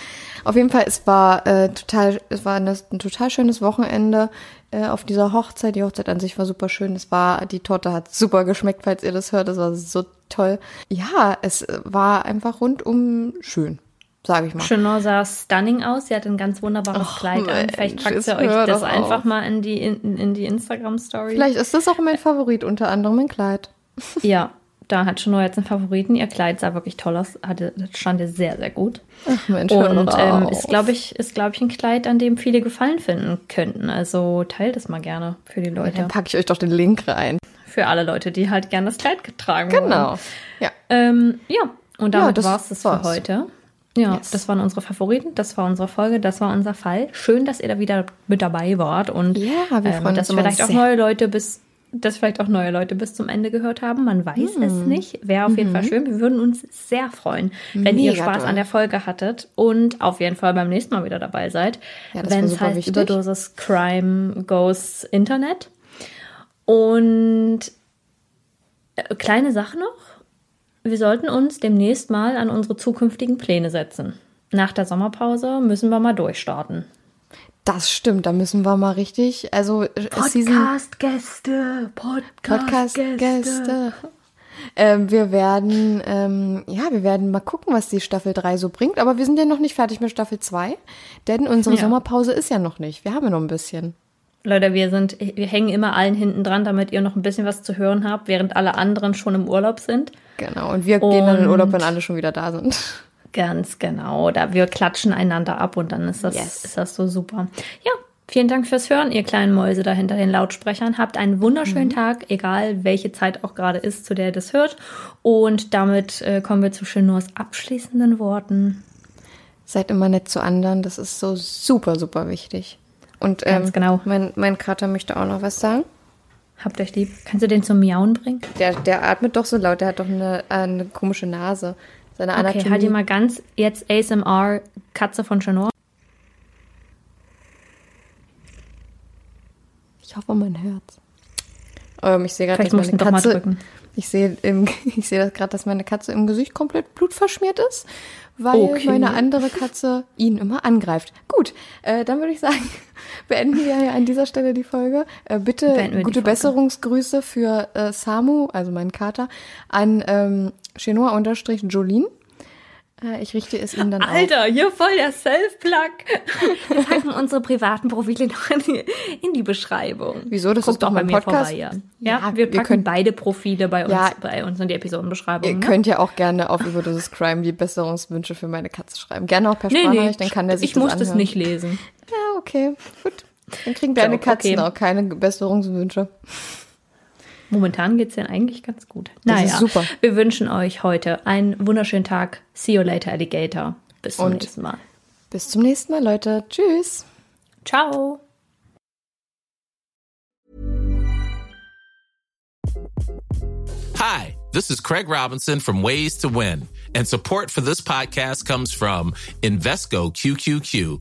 Auf jeden Fall, es war äh, total, es war eine, ein total schönes Wochenende äh, auf dieser Hochzeit. Die Hochzeit an sich war super schön. Es war, die Torte hat super geschmeckt, falls ihr das hört. Das war so toll. Ja, es äh, war einfach rundum schön, sage ich mal. Chanel sah stunning aus. Sie hatte ein ganz wunderbares Och, Kleid an. Vielleicht Mensch, packt sie euch das einfach auf. mal in die, in, in die Instagram-Story. Vielleicht ist das auch mein Favorit, unter anderem mein Kleid. Ja, da hat Chanel jetzt einen Favoriten. Ihr Kleid sah wirklich toll aus. Hatte, das stand ihr sehr, sehr gut. Ach Mensch, Und ähm, ist, glaube ich, ist, glaube ich, ein Kleid, an dem viele Gefallen finden könnten. Also teilt es mal gerne für die Leute. Dann packe ich euch doch den Link rein. Für alle Leute, die halt gerne das Kleid getragen haben. Genau. Ja. Ähm, ja, und Ja, damit das war es das für war's. heute. Ja, Yes. das waren unsere Favoriten, das war unsere Folge, das war unser Fall. Schön, dass ihr da wieder mit dabei wart und Ja, wir freuen dass uns vielleicht auch sehr. neue Leute bis dass vielleicht auch neue Leute bis zum Ende gehört haben. Man weiß es Mhm. nicht. Wäre auf jeden Fall schön. Wir würden uns sehr freuen, wenn ihr Mega Spaß doll. an der Folge hattet und auf jeden Fall beim nächsten Mal wieder dabei seid. Ja, wenn es heißt wichtig. Überdosis Crime Goes Internet. Und äh, kleine Sache noch. Wir sollten uns demnächst mal an unsere zukünftigen Pläne setzen. Nach der Sommerpause müssen wir mal durchstarten. Das stimmt, da müssen wir mal richtig, also äh, Season Gäste, Podcast-Gäste. Ähm, wir werden, ähm, ja, wir werden mal gucken, was die Staffel 3 so bringt, aber wir sind ja noch nicht fertig mit Staffel 2, denn unsere Ja. Sommerpause ist ja noch nicht. Wir haben ja noch ein bisschen. Leute, wir sind, wir hängen immer allen hinten dran, damit ihr noch ein bisschen was zu hören habt, während alle anderen schon im Urlaub sind. Genau, und wir gehen dann in Und- Urlaub, wenn alle schon wieder da sind. Ganz genau. Da wir klatschen einander ab und dann ist das, Yes. ist das so super. Ja, Vielen Dank fürs Hören, ihr kleinen Mäuse da hinter den Lautsprechern. Habt einen wunderschönen Tag, egal welche Zeit auch gerade ist, zu der ihr das hört. Und damit äh, kommen wir zu Chenors abschließenden Worten. Seid immer nett zu anderen, das ist so super, super wichtig. Und ähm, Ganz genau. mein, mein Kater möchte auch noch was sagen. Habt euch lieb. Kannst du den zum Miauen bringen? Der, der atmet doch so laut, der hat doch eine, äh, eine komische Nase. Seine Anatomie. Okay, halt ihr mal ganz jetzt ASMR Katze von Chenor. Ich hoffe, man hört's. Ähm, ich sehe gerade, dass meine Katze. Ich sehe im, ich sehe gerade, dass meine Katze im Gesicht komplett blutverschmiert ist, weil Okay. meine andere Katze ihn immer angreift. Gut, äh, dann würde ich sagen, beenden wir an dieser Stelle die Folge. Äh, bitte gute Folge. Besserungsgrüße für äh, Samu, also meinen Kater, an ähm, Chenoa-Jolin. Äh, ich richte es ihm dann auf. Alter, hier voll der Self-Plug. Wir packen unsere privaten Profile noch in die, in die Beschreibung. Wieso? Das Guckt ist doch bei mir Podcast. vorbei, ja. Ja, Ja, wir packen könnt- beide Profile bei uns, Ja. bei uns in die Episodenbeschreibung. Ihr ne? könnt ja auch gerne auf Überdosis Crime die Besserungswünsche für meine Katze schreiben. Gerne auch per nee, nee, Sprachnachricht, dann kann der sich ich das muss das anhören. nicht lesen. Ja, okay, gut. Dann kriegen deine Katzen okay. auch keine Besserungswünsche. Momentan geht's denen eigentlich ganz gut. Das naja, ist super. wir wünschen euch heute einen wunderschönen Tag. See you later, Alligator. Bis zum Und- nächsten Mal. Bis zum nächsten Mal, Leute. Tschüss. Ciao. Hi, this is Craig Robinson from Ways to Win, and support for this podcast comes from Invesco QQQ,